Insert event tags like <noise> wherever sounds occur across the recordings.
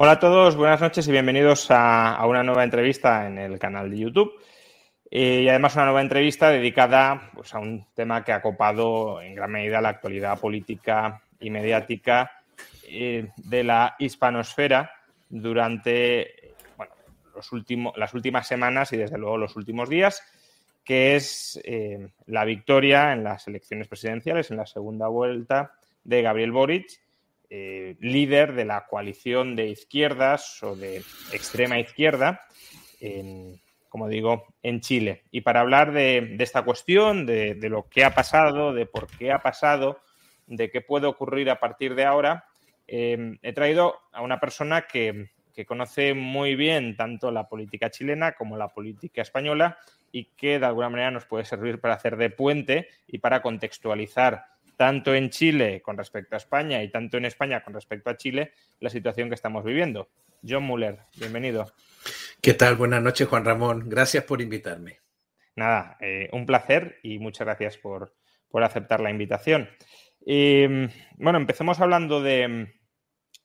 Hola a todos, buenas noches y bienvenidos a, una nueva entrevista en el canal de YouTube. Eh, y además una nueva entrevista dedicada pues, a un tema que ha copado en gran medida la actualidad política y mediática eh, de la hispanosfera durante los últimos, las últimas semanas y desde luego los últimos días, que es eh, la victoria en las elecciones presidenciales, en la segunda vuelta de Gabriel Boric, eh, líder de la coalición de izquierdas o de extrema izquierda, en, como digo, en Chile. Y para hablar de, esta cuestión, de, lo que ha pasado, de por qué ha pasado, de qué puede ocurrir a partir de ahora, eh, he traído a una persona que, conoce muy bien tanto la política chilena como la política española y que de alguna manera nos puede servir para hacer de puente y para contextualizar tanto en Chile con respecto a España y tanto en España con respecto a Chile la situación que estamos viviendo. John Muller, bienvenido. ¿Qué tal? Buenas noches, Juan Ramón. Gracias por invitarme. Nada, eh, un placer y muchas gracias por, por aceptar la invitación. Eh, bueno, empecemos hablando de,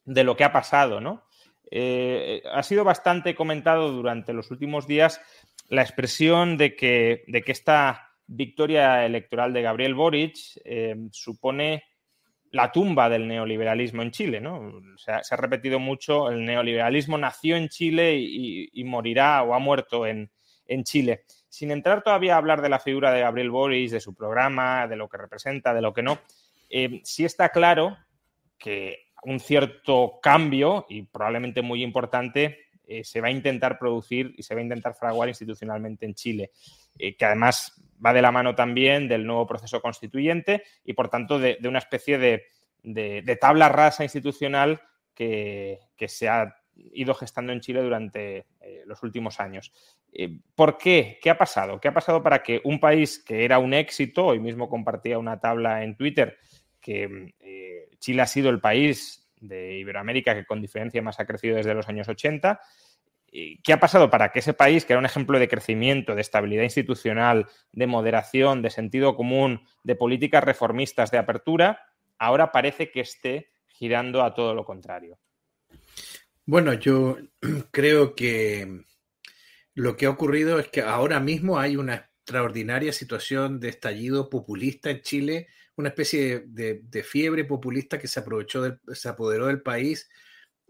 de, lo que ha pasado, ¿no? Eh, ha sido bastante comentado durante los últimos días la expresión de que, de que esta victoria electoral de Gabriel Boric eh, supone la tumba del neoliberalismo en Chile, ¿no? Se ha, se ha, repetido mucho, el neoliberalismo nació en Chile y, morirá o ha muerto en, en, Chile. Sin entrar todavía a hablar de la figura de Gabriel Boric, de su programa, de lo que representa, de lo que no, eh, sí está claro que un cierto cambio, y probablemente muy importante, eh, se va a intentar producir y se va a intentar fraguar institucionalmente en Chile, que además va de la mano también del nuevo proceso constituyente y, por tanto, de, una especie de, tabla rasa institucional que, que, se ha ido gestando en Chile durante eh, los últimos años. Eh, ¿Por qué? ¿Qué ha pasado? ¿Qué ha pasado para que un país que era un éxito, hoy mismo compartía una tabla en Twitter, que eh, Chile ha sido el país de Iberoamérica que con diferencia más ha crecido desde los años 80, ¿Qué ha pasado para que ese país, que era un ejemplo de crecimiento, de estabilidad institucional, de moderación, de sentido común, de políticas reformistas, de apertura, ahora parece que esté girando a todo lo contrario? Bueno, yo <clears throat> creo que lo que ha ocurrido es que ahora mismo hay una extraordinaria situación de estallido populista en Chile, una especie de, fiebre populista que se aprovechó, se apoderó del país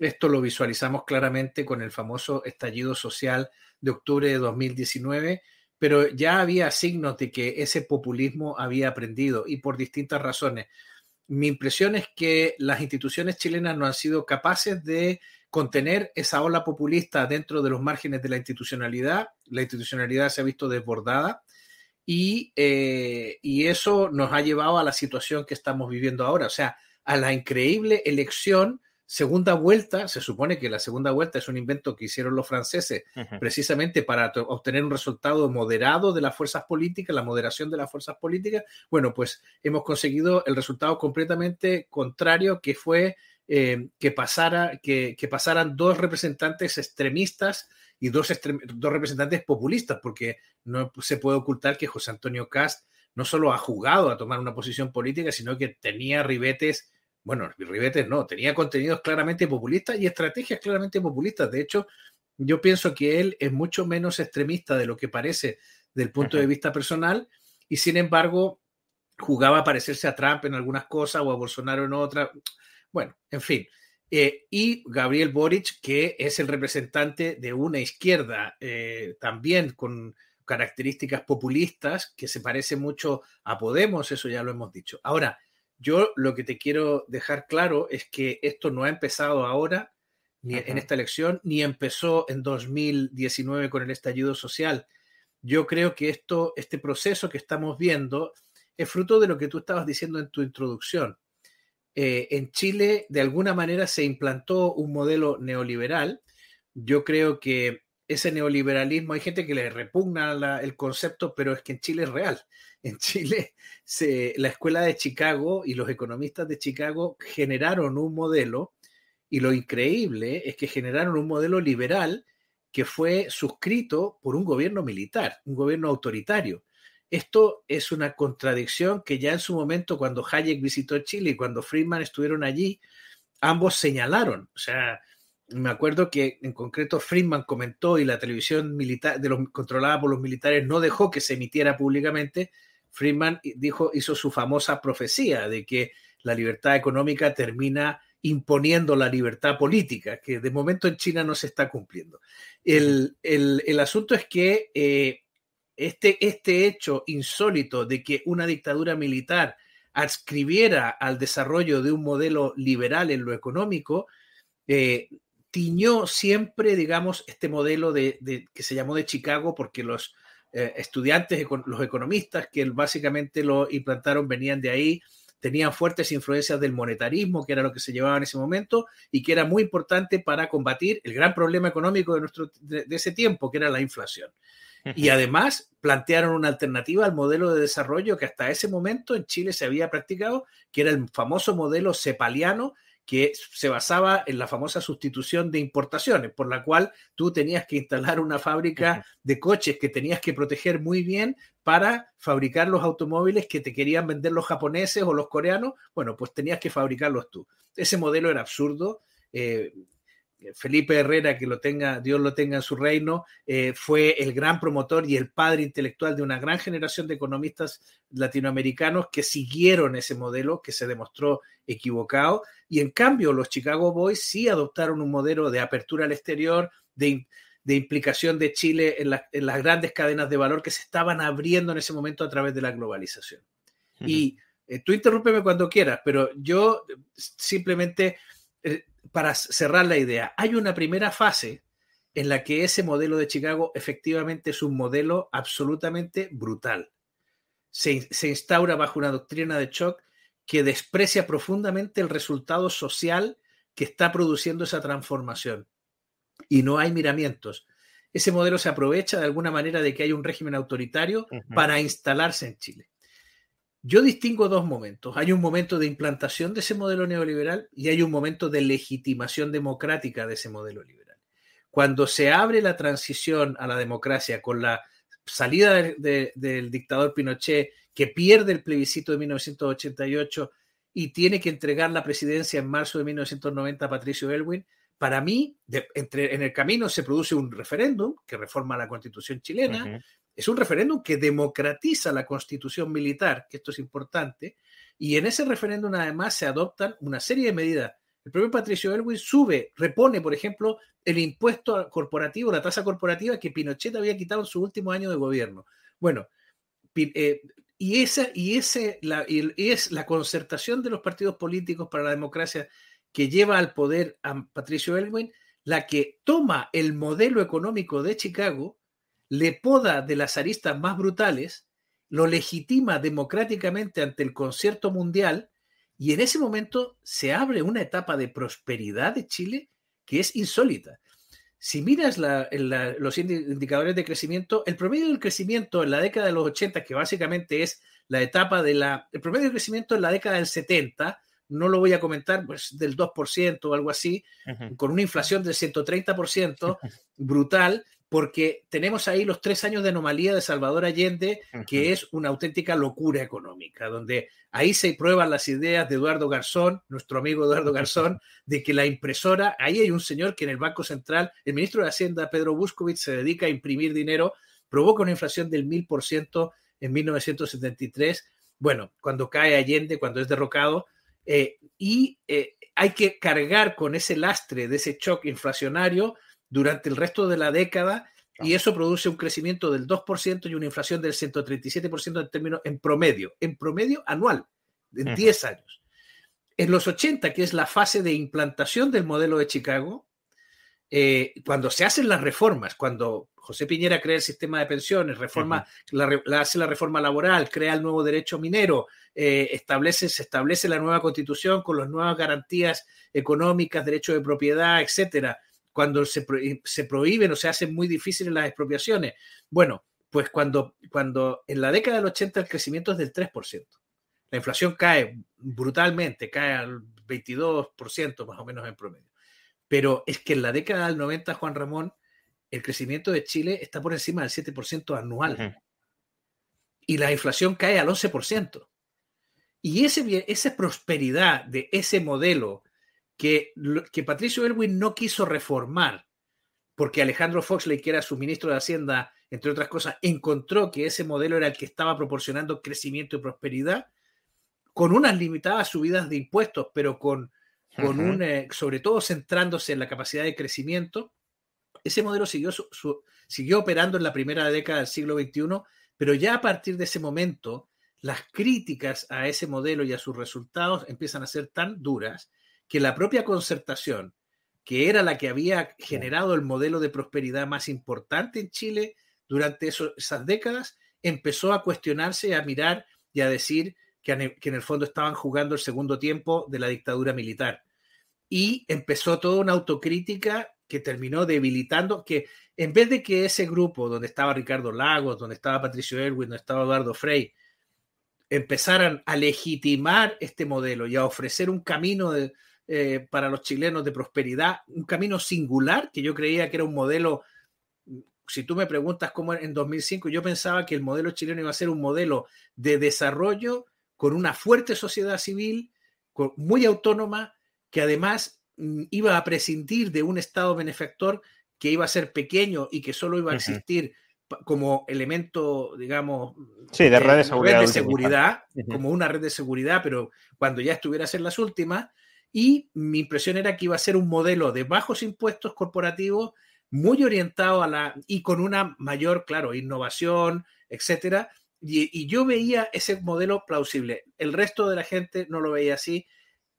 esto lo visualizamos claramente con el famoso estallido social de octubre de 2019, pero ya había signos de que ese populismo había aprendido y por distintas razones. Mi impresión es que las instituciones chilenas no han sido capaces de contener esa ola populista dentro de los márgenes de la institucionalidad. La institucionalidad se ha visto desbordada y, eh, y eso nos ha llevado a la situación que estamos viviendo ahora, o sea, a la increíble elección segunda vuelta, se supone que la segunda vuelta es un invento que hicieron los franceses uh -huh. precisamente para obtener un resultado moderado de las fuerzas políticas, la moderación de las fuerzas políticas. Bueno, pues hemos conseguido el resultado completamente contrario, que fue eh, que, pasara, que, que, pasaran dos representantes extremistas y dos, extrem dos representantes populistas, porque no se puede ocultar que José Antonio Cast no solo ha jugado a tomar una posición política, sino que tenía ribetes bueno, ribetes no, tenía contenidos claramente populistas y estrategias claramente populistas. De hecho, yo pienso que él es mucho menos extremista de lo que parece del punto de vista personal y sin embargo jugaba a parecerse a Trump en algunas cosas o a Bolsonaro en otras. Bueno, en fin. Eh, y Gabriel Boric, que es el representante de una izquierda eh, también con características populistas que se parece mucho a Podemos, eso ya lo hemos dicho. Ahora, yo lo que te quiero dejar claro es que esto no ha empezado ahora, ni Ajá. en esta elección, ni empezó en 2019 con el estallido social. Yo creo que esto, este proceso que estamos viendo es fruto de lo que tú estabas diciendo en tu introducción. eh, en Chile de alguna manera se implantó un modelo neoliberal. Yo creo que ese neoliberalismo, hay gente que le repugna el concepto, pero es que en Chile es real. En Chile, la escuela de Chicago y los economistas de Chicago generaron un modelo, y lo increíble es que generaron un modelo liberal que fue suscrito por un gobierno militar, un gobierno autoritario. Esto es una contradicción que ya en su momento, cuando Hayek visitó Chile y cuando Friedman estuvieron allí, ambos señalaron. O sea, me acuerdo que en concreto Friedman comentó y la televisión militar de controlada por los militares no dejó que se emitiera públicamente. Friedman dijo, hizo su famosa profecía de que la libertad económica termina imponiendo la libertad política, que de momento en China no se está cumpliendo. El, asunto es que eh, este, este hecho insólito de que una dictadura militar adscribiera al desarrollo de un modelo liberal en lo económico, eh, tiñó siempre, digamos, este modelo de, que se llamó de Chicago porque los eh, estudiantes, los economistas que básicamente lo implantaron venían de ahí, tenían fuertes influencias del monetarismo, que era lo que se llevaba en ese momento, y que era muy importante para combatir el gran problema económico de, nuestro, de ese tiempo, que era la inflación. Y además plantearon una alternativa al modelo de desarrollo que hasta ese momento en Chile se había practicado, que era el famoso modelo cepaliano, que se basaba en la famosa sustitución de importaciones, por la cual tú tenías que instalar una fábrica de coches que tenías que proteger muy bien para fabricar los automóviles que te querían vender los japoneses o los coreanos. Bueno, pues tenías que fabricarlos tú. Ese modelo era absurdo. Eh, Felipe Herrera, que lo tenga, Dios lo tenga en su reino, eh, fue el gran promotor y el padre intelectual de una gran generación de economistas latinoamericanos que siguieron ese modelo que se demostró equivocado. Y en cambio, los Chicago Boys sí adoptaron un modelo de apertura al exterior, de, implicación de Chile en, las grandes cadenas de valor que se estaban abriendo en ese momento a través de la globalización. Y eh, tú interrúmpeme cuando quieras, pero yo simplemente eh, para cerrar la idea, hay una primera fase en la que ese modelo de Chicago efectivamente es un modelo absolutamente brutal. Se, instaura bajo una doctrina de shock que desprecia profundamente el resultado social que está produciendo esa transformación. Y no hay miramientos. Ese modelo se aprovecha de alguna manera de que hay un régimen autoritario para instalarse en Chile. Yo distingo dos momentos. Hay un momento de implantación de ese modelo neoliberal y hay un momento de legitimación democrática de ese modelo liberal. Cuando se abre la transición a la democracia con la salida del dictador Pinochet, que pierde el plebiscito de 1988 y tiene que entregar la presidencia en marzo de 1990 a Patricio Elwin, para mí, entre, en el camino se produce un referéndum que reforma la constitución chilena, es un referéndum que democratiza la constitución militar, que esto es importante, y en ese referéndum además se adoptan una serie de medidas. El propio Patricio Elwin sube, repone, por ejemplo, el impuesto corporativo, la tasa corporativa que Pinochet había quitado en su último año de gobierno. Bueno, eh, y esa y ese la, y es la concertación de los partidos políticos para la democracia que lleva al poder a Patricio Elwin la que toma el modelo económico de Chicago le poda de las aristas más brutales, lo legitima democráticamente ante el concierto mundial y en ese momento se abre una etapa de prosperidad de Chile que es insólita. Si miras los indicadores de crecimiento, el promedio del crecimiento en la década de los 80, que básicamente es la etapa de la... El promedio de crecimiento en la década del 70, no lo voy a comentar, pues del 2% o algo así, con una inflación del 130% <laughs> brutal, porque tenemos ahí los tres años de anomalía de Salvador Allende, que es una auténtica locura económica, donde ahí se prueban las ideas de Eduardo Garzón, nuestro amigo Eduardo Garzón, <laughs> de que la impresora, ahí hay un señor que en el Banco Central, el ministro de Hacienda, Pedro Buscovich, se dedica a imprimir dinero, provoca una inflación del mil por ciento en 1973, bueno, cuando cae Allende, cuando es derrocado, eh, y eh, hay que cargar con ese lastre de ese shock inflacionario durante el resto de la década y eso produce un crecimiento del 2% y una inflación del 137% en términos en promedio, en promedio anual, en 10 años. En los 80, que es la fase de implantación del modelo de Chicago, eh, cuando se hacen las reformas, cuando José Piñera crea el sistema de pensiones, reforma, la, hace la reforma laboral, crea el nuevo derecho minero, eh, establece, se establece la nueva constitución con las nuevas garantías económicas, derecho de propiedad, etcétera, cuando se, se prohíben o se hacen muy difíciles las expropiaciones. Bueno, pues cuando, cuando en la década del 80 el crecimiento es del 3%, la inflación cae brutalmente, cae al 22% más o menos en promedio. Pero es que en la década del 90, Juan Ramón, el crecimiento de Chile está por encima del 7% anual. Y la inflación cae al 11%. Y ese, esa prosperidad de ese modelo que, que Patricio Elwin no quiso reformar, porque Alejandro Foxley, que era su ministro de Hacienda, entre otras cosas, encontró que ese modelo era el que estaba proporcionando crecimiento y prosperidad, con unas limitadas subidas de impuestos, pero con, con un, eh, sobre todo centrándose en la capacidad de crecimiento, ese modelo siguió, siguió operando en la primera década del siglo XXI, pero ya a partir de ese momento las críticas a ese modelo y a sus resultados empiezan a ser tan duras que la propia concertación, que era la que había generado el modelo de prosperidad más importante en Chile durante esas décadas, empezó a cuestionarse, a mirar y a decir que en, el fondo estaban jugando el segundo tiempo de la dictadura militar. Y empezó toda una autocrítica que terminó debilitando, que en vez de que ese grupo donde estaba Ricardo Lagos, donde estaba Patricio Elwin, donde estaba Eduardo Frey, empezaran a legitimar este modelo y a ofrecer un camino eh, para los chilenos de prosperidad, un camino singular, que yo creía que era un modelo, si tú me preguntas cómo en 2005, yo pensaba que el modelo chileno iba a ser un modelo de desarrollo con una fuerte sociedad civil, muy autónoma, que además mm, iba a prescindir de un Estado benefactor que iba a ser pequeño y que solo iba a existir como elemento, digamos, sí, de, red de seguridad, de seguridad como una red de seguridad, pero cuando ya estuviera a ser las últimas. Y mi impresión era que iba a ser un modelo de bajos impuestos corporativos, muy orientado a la y con una mayor, claro, innovación, etcétera. Y, yo veía ese modelo plausible. El resto de la gente no lo veía así.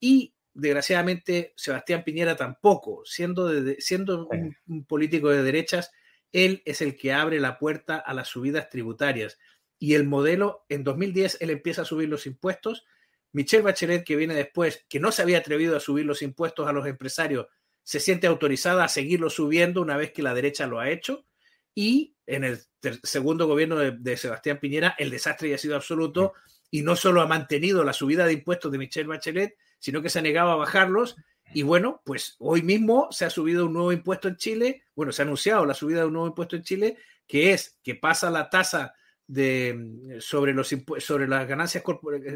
Y desgraciadamente Sebastián Piñera tampoco, siendo, siendo un político de derechas, él es el que abre la puerta a las subidas tributarias. Y el modelo, en 2010, él empieza a subir los impuestos. Michelle Bachelet, que viene después, que no se había atrevido a subir los impuestos a los empresarios, se siente autorizada a seguirlo subiendo una vez que la derecha lo ha hecho. Y en el segundo gobierno de, Sebastián Piñera, el desastre ya ha sido absoluto y no solo ha mantenido la subida de impuestos de Michelle Bachelet, sino que se ha negado a bajarlos. Y bueno, pues hoy mismo se ha subido un nuevo impuesto en Chile, bueno, se ha anunciado la subida de un nuevo impuesto en Chile, que es que pasa la tasa de, sobre, los sobre las ganancias,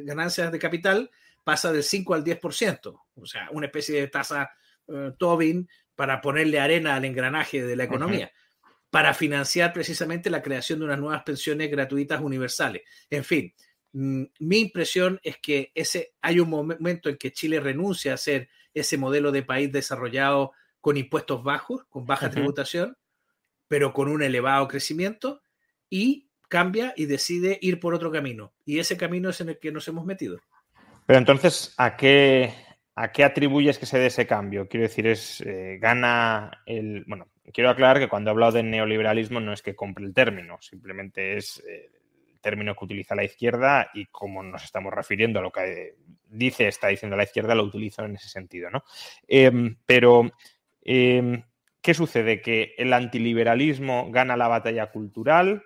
ganancias de capital, pasa del 5 al 10%, o sea, una especie de tasa uh, Tobin para ponerle arena al engranaje de la economía, para financiar precisamente la creación de unas nuevas pensiones gratuitas universales. En fin, mm, mi impresión es que ese, hay un momento en que Chile renuncia a ser ese modelo de país desarrollado con impuestos bajos, con baja tributación, pero con un elevado crecimiento, y cambia y decide ir por otro camino. Y ese camino es en el que nos hemos metido. Pero entonces, ¿a qué, a qué atribuyes que se dé ese cambio? Quiero decir, es eh, gana el. Bueno, quiero aclarar que cuando he hablado de neoliberalismo no es que compre el término, simplemente es eh, el término que utiliza la izquierda y como nos estamos refiriendo a lo que dice, está diciendo la izquierda, lo utilizo en ese sentido, ¿no? Em, pero, em, ¿qué sucede? Que el antiliberalismo gana la batalla cultural,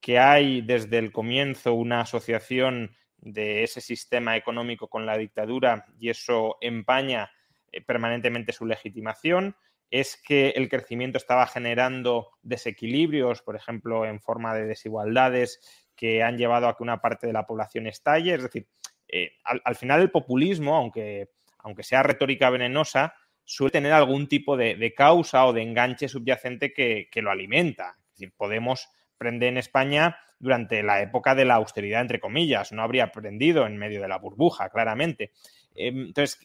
que hay desde el comienzo una asociación de ese sistema económico con la dictadura y eso empaña eh, permanentemente su legitimación, es que el crecimiento estaba generando desequilibrios, por ejemplo, en forma de desigualdades que han llevado a que una parte de la población estalle, es decir, eh, al, final el populismo, aunque, aunque sea retórica venenosa, suele tener algún tipo de, causa o de enganche subyacente que, lo alimenta. Es decir, Podemos prender en España durante la época de la austeridad, entre comillas, no habría aprendido en medio de la burbuja, claramente. Em, entonces,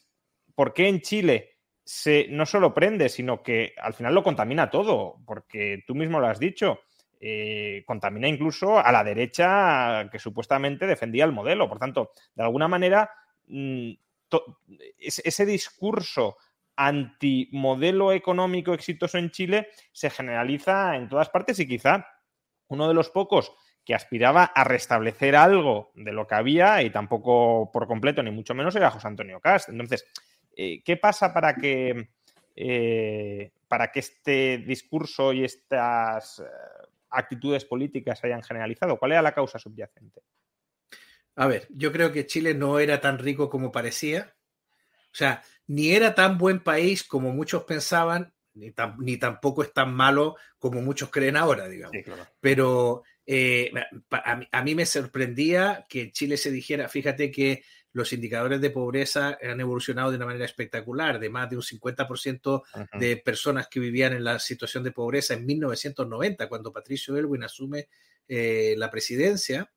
¿por qué en Chile se, no solo prende, sino que al final lo contamina todo? Porque tú mismo lo has dicho, eh, contamina incluso a la derecha que supuestamente defendía el modelo. Por tanto, de alguna manera, mm, ese discurso antimodelo económico exitoso en Chile se generaliza en todas partes y quizá uno de los pocos que aspiraba a restablecer algo de lo que había y tampoco por completo, ni mucho menos, era José Antonio Cast. Entonces, eh, ¿qué pasa para que, eh, para que este discurso y estas eh, actitudes políticas se hayan generalizado? ¿Cuál era la causa subyacente? A ver, yo creo que Chile no era tan rico como parecía. O sea, ni era tan buen país como muchos pensaban, ni, tampoco es tan malo como muchos creen ahora, digamos. Pero eh, a, mí, me sorprendía que Chile se dijera, fíjate que los indicadores de pobreza han evolucionado de una manera espectacular, de más de un 50% de personas que vivían en la situación de pobreza en 1990, cuando Patricio Elwin asume eh, la presidencia.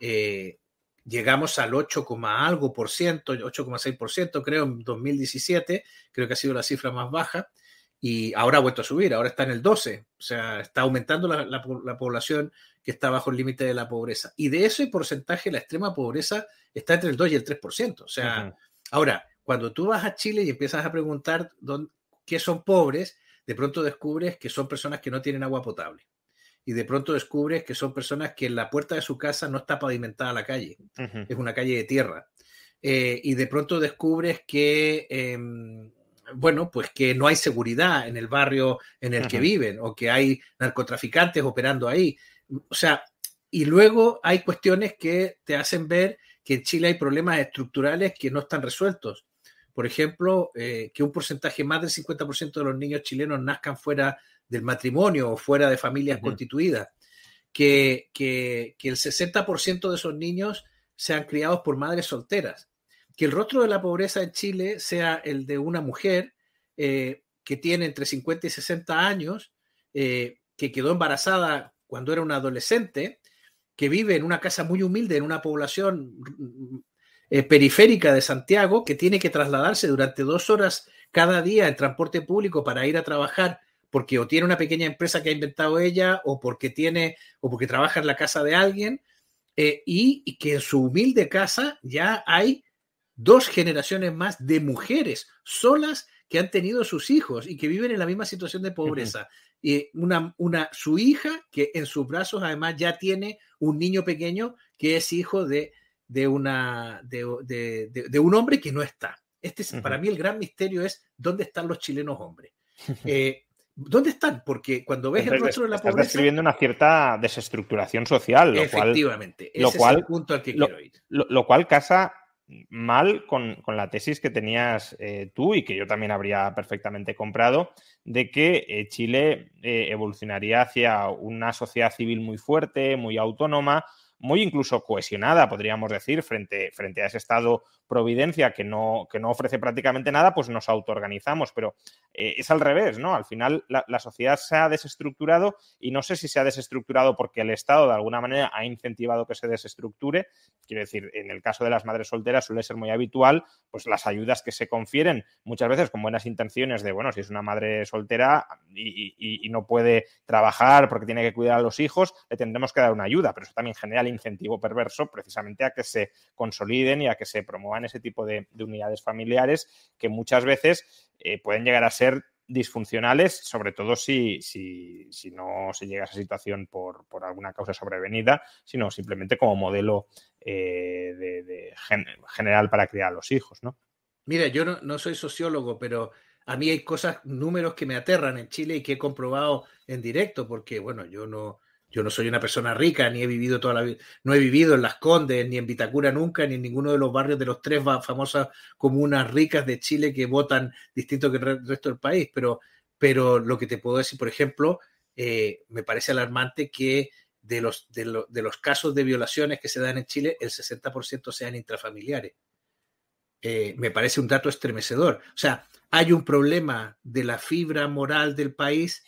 Eh, llegamos al 8, algo por ciento, 8,6 por ciento creo en 2017, creo que ha sido la cifra más baja y ahora ha vuelto a subir, ahora está en el 12, o sea, está aumentando la, población que está bajo el límite de la pobreza. Y de ese porcentaje, la extrema pobreza está entre el 2 y el 3%. O sea, ahora, cuando tú vas a Chile y empiezas a preguntar dónde, qué son pobres, de pronto descubres que son personas que no tienen agua potable. Y de pronto descubres que son personas que en la puerta de su casa no está pavimentada la calle, es una calle de tierra. Eh, y de pronto descubres que em, bueno, pues que no hay seguridad en el barrio en el que viven o que hay narcotraficantes operando ahí. O sea, y luego hay cuestiones que te hacen ver que en Chile hay problemas estructurales que no están resueltos. Por ejemplo, eh, que un porcentaje más del 50% de los niños chilenos nazcan fuera del matrimonio o fuera de familias constituidas. Que, que, que el 60% de esos niños sean criados por madres solteras que el rostro de la pobreza en Chile sea el de una mujer eh, que tiene entre 50 y 60 años, eh, que quedó embarazada cuando era una adolescente, que vive en una casa muy humilde, en una población eh, periférica de Santiago, que tiene que trasladarse durante dos horas cada día en transporte público para ir a trabajar porque o tiene una pequeña empresa que ha inventado ella o porque tiene o porque trabaja en la casa de alguien y, que en su humilde casa ya hay dos generaciones más de mujeres solas que han tenido sus hijos y que viven en la misma situación de pobreza. Y una, una, su hija, que en sus brazos además ya tiene un niño pequeño que es hijo de, de, una, de, de, un hombre que no está. Este es, Para mí el gran misterio es dónde están los chilenos hombres. <laughs> Eh, ¿Dónde están? Porque cuando ves el rostro de la pobreza... Estás describiendo una cierta desestructuración social. Lo efectivamente, ese es el punto al que quiero ir. lo, cual casa mal con, la tesis que tenías eh, tú y que yo también habría perfectamente comprado, de que eh, Chile eh, evolucionaría hacia una sociedad civil muy fuerte, muy autónoma, muy incluso cohesionada, podríamos decir, frente, frente a ese Estado Providencia que no, que no ofrece prácticamente nada, pues nos autoorganizamos. Pero eh, es al revés, ¿no? Al final la, sociedad se ha desestructurado y no sé si se ha desestructurado porque el Estado de alguna manera ha incentivado que se desestructure. Quiero decir, en el caso de las madres solteras suele ser muy habitual, pues las ayudas que se confieren muchas veces con buenas intenciones de, bueno, si es una madre soltera y, y no puede trabajar porque tiene que cuidar a los hijos, le tendremos que dar una ayuda, pero eso también genera incentivo perverso precisamente a que se consoliden y a que se promuevan ese tipo de, unidades familiares que muchas veces eh, pueden llegar a ser disfuncionales, sobre todo si, si, no se llega a esa situación por, alguna causa sobrevenida, sino simplemente como modelo eh, de, general para criar a los hijos, ¿no? Mira, yo no, no, soy sociólogo, pero a mí hay cosas, números que me aterran en Chile y que he comprobado en directo, porque, bueno, yo no, yo no soy una persona rica, ni he vivido toda la vida, no he vivido en Las Condes, ni en Vitacura nunca, ni en ninguno de los barrios de los tres famosas comunas ricas de Chile que votan distinto que el resto del país. Pero, pero lo que te puedo decir, por ejemplo, eh, me parece alarmante que de los, de, los casos de violaciones que se dan en Chile, el 60% sean intrafamiliares. Eh, me parece un dato estremecedor. O sea, hay un problema de la fibra moral del país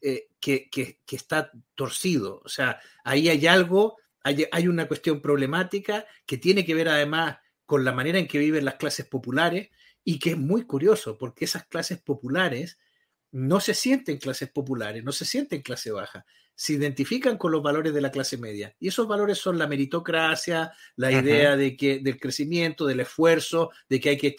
eh, que, está torcido. O sea, ahí hay algo, hay, una cuestión problemática que tiene que ver además con la manera en que viven las clases populares y que es muy curioso porque esas clases populares no se sienten clases populares, no se sienten clase baja, se identifican con los valores de la clase media. Y esos valores son la meritocracia, la idea de que, del crecimiento, del esfuerzo, de que hay que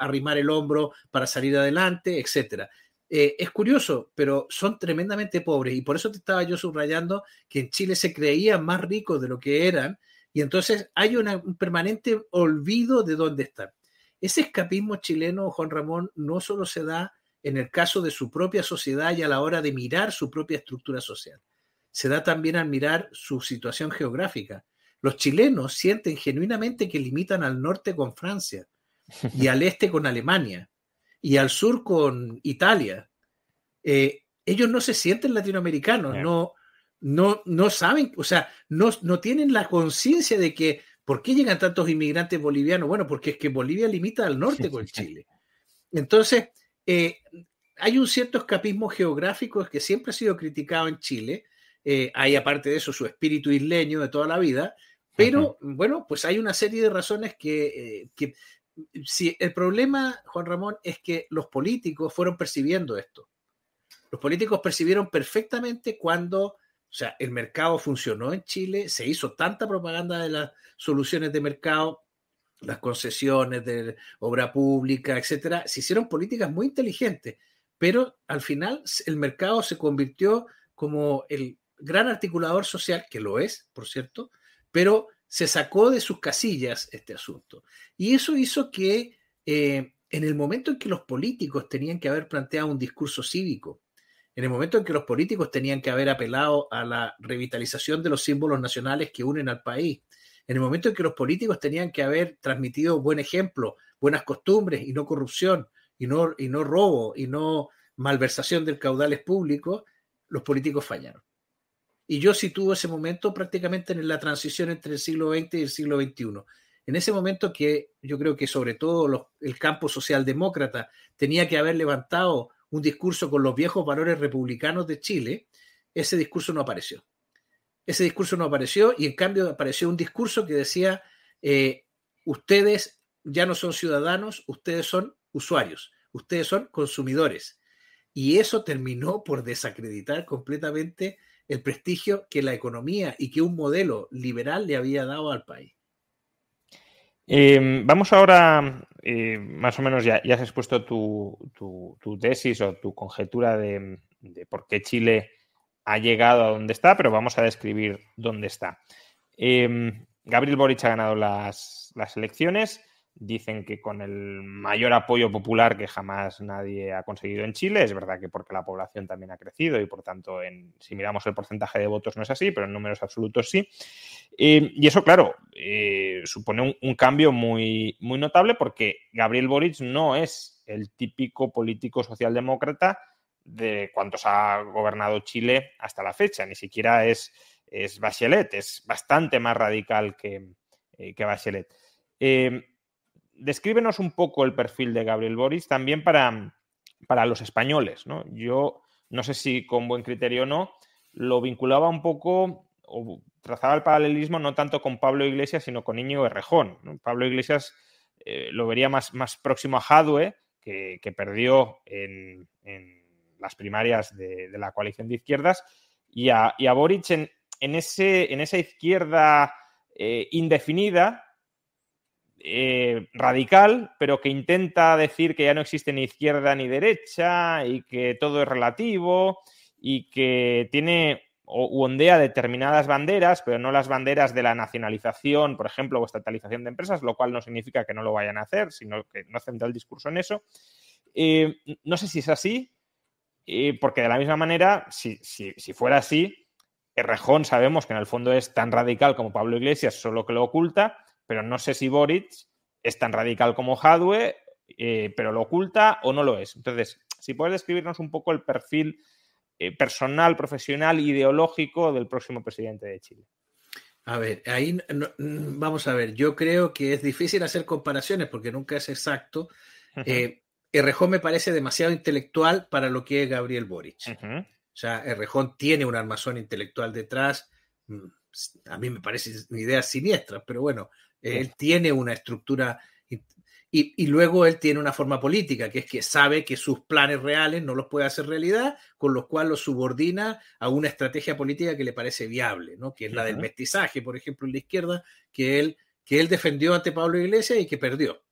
arrimar el hombro para salir adelante, etc. Eh, es curioso, pero son tremendamente pobres y por eso te estaba yo subrayando que en Chile se creían más ricos de lo que eran y entonces hay un permanente olvido de dónde están. Ese escapismo chileno, Juan Ramón, no solo se da en el caso de su propia sociedad y a la hora de mirar su propia estructura social. Se da también al mirar su situación geográfica. Los chilenos sienten genuinamente que limitan al norte con Francia y al <laughs> este con Alemania y al sur con Italia. Eh, ellos no se sienten latinoamericanos, no, no, no saben, o sea, no, no tienen la conciencia de que, ¿por qué llegan tantos inmigrantes bolivianos? Bueno, porque es que Bolivia limita al norte con Chile. Entonces, eh, hay un cierto escapismo geográfico que siempre ha sido criticado en Chile. Eh, hay aparte de eso su espíritu isleño de toda la vida, pero bueno, pues hay una serie de razones que, eh, que si el problema, Juan Ramón, es que los políticos fueron percibiendo esto. Los políticos percibieron perfectamente cuando, o sea, el mercado funcionó en Chile, se hizo tanta propaganda de las soluciones de mercado, las concesiones de obra pública, etcétera, se hicieron políticas muy inteligentes, pero al final el mercado se convirtió como el gran articulador social, que lo es, por cierto, pero se sacó de sus casillas este asunto. Y eso hizo que eh, en el momento en que los políticos tenían que haber planteado un discurso cívico, en el momento en que los políticos tenían que haber apelado a la revitalización de los símbolos nacionales que unen al país, en el momento en que los políticos tenían que haber transmitido buen ejemplo, buenas costumbres y no corrupción, y no, y no robo, y no malversación de caudales públicos, los políticos fallaron. Y yo sitúo ese momento prácticamente en la transición entre el siglo XX y el siglo XXI. En ese momento que yo creo que sobre todo el campo socialdemócrata tenía que haber levantado un discurso con los viejos valores republicanos de Chile, ese discurso no apareció. Ese discurso no apareció y en cambio apareció un discurso que decía, eh, ustedes ya no son ciudadanos, ustedes son usuarios, ustedes son consumidores. Y eso terminó por desacreditar completamente el prestigio que la economía y que un modelo liberal le había dado al país. Em, vamos ahora, eh, más o menos ya, has expuesto tu, tesis o tu conjetura de, por qué Chile ha llegado a donde está, pero vamos a describir dónde está. Em, Gabriel Boric ha ganado las, elecciones. Dicen que con el mayor apoyo popular que jamás nadie ha conseguido en Chile. Es verdad que porque la población también ha crecido y por tanto, en, si miramos el porcentaje de votos no es así, pero en números absolutos sí. Em, y eso, claro, eh, supone un, cambio muy, muy notable porque Gabriel Boric no es el típico político socialdemócrata de cuántos ha gobernado Chile hasta la fecha. Ni siquiera es, es Bachelet, es bastante más radical que, eh, que Bachelet. Descríbenos un poco el perfil de Gabriel Boris también para, para los españoles. ¿no? Yo no sé si con buen criterio o no, lo vinculaba un poco o trazaba el paralelismo no tanto con Pablo Iglesias, sino con Íñigo Errejón. Pablo Iglesias eh, lo vería más, más próximo a Jadwe, que, perdió en las primarias de, la coalición de izquierdas, y a, Boric en, ese, en, esa izquierda eh, indefinida, eh, radical, pero que intenta decir que ya no existe ni izquierda ni derecha y que todo es relativo y que tiene o ondea determinadas banderas, pero no las banderas de la nacionalización, por ejemplo, o estatalización de empresas, lo cual no significa que no lo vayan a hacer, sino que no centra el discurso en eso. Eh, no sé si es así, porque de la misma manera, si, fuera así, Errejón sabemos que en el fondo es tan radical como Pablo Iglesias, solo que lo oculta, pero no sé si Boric es tan radical como Hadwe, eh, pero lo oculta o no lo es. Entonces, si puedes describirnos un poco el perfil eh, personal, profesional, ideológico del próximo presidente de Chile. A ver, ahí mm, vamos a ver, yo creo que es difícil hacer comparaciones porque nunca es exacto. Errejón me parece demasiado intelectual para lo que es Gabriel Boric. O sea, Errejón tiene un armazón intelectual detrás. Mm, a mí me parece una idea siniestra, pero bueno, él tiene una estructura. Y, luego él tiene una forma política, que es que sabe que sus planes reales no los puede hacer realidad, con lo cual los subordina a una estrategia política que le parece viable, ¿no? que es la del mestizaje, por ejemplo, en la izquierda, que él, que él defendió ante Pablo Iglesias y que perdió.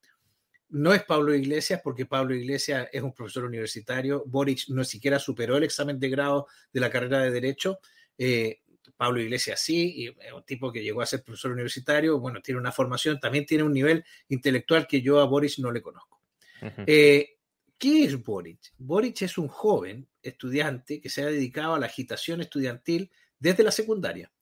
No es Pablo Iglesias, porque Pablo Iglesias es un profesor universitario. Boric no siquiera superó el examen de grado de la carrera de Derecho. Eh, Pablo Iglesias sí, y es un tipo que llegó a ser profesor universitario, bueno, tiene una formación, también tiene un nivel intelectual que yo a Boric no le conozco. Eh, ¿Qué es Boric? Boric es un joven estudiante que se ha dedicado a la agitación estudiantil desde la secundaria.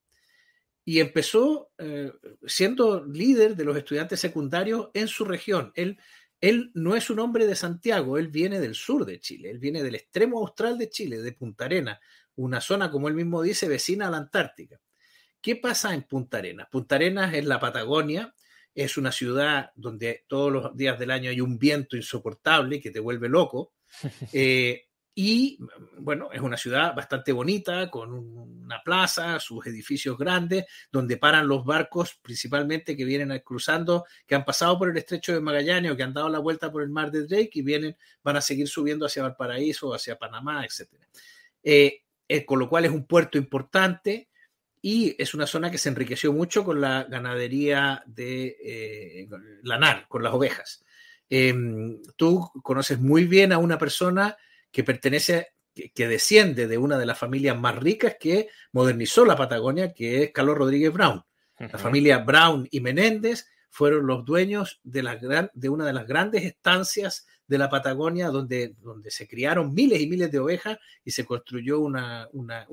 Y empezó eh, siendo líder de los estudiantes secundarios en su región. Él, él no es un hombre de Santiago, él viene del sur de Chile, él viene del extremo austral de Chile, de Punta Arena, una zona, como él mismo dice, vecina a la Antártica. ¿Qué pasa en Punta Arenas? Punta Arenas es la Patagonia, es una ciudad donde todos los días del año hay un viento insoportable que te vuelve loco. <laughs> Eh, y bueno, es una ciudad bastante bonita, con una plaza, sus edificios grandes, donde paran los barcos principalmente que vienen cruzando, que han pasado por el estrecho de Magallanes o que han dado la vuelta por el mar de Drake y vienen, van a seguir subiendo hacia Valparaíso, hacia Panamá, etc. Eh, con lo cual es un puerto importante y es una zona que se enriqueció mucho con la ganadería de eh, lanar, con las ovejas. Em, tú conoces muy bien a una persona que pertenece, que, desciende de una de las familias más ricas que modernizó la Patagonia, que es Carlos Rodríguez Brown. La familia Brown y Menéndez fueron los dueños de, una de las grandes estancias de la Patagonia, donde, donde se criaron miles y miles de ovejas y se construyó una,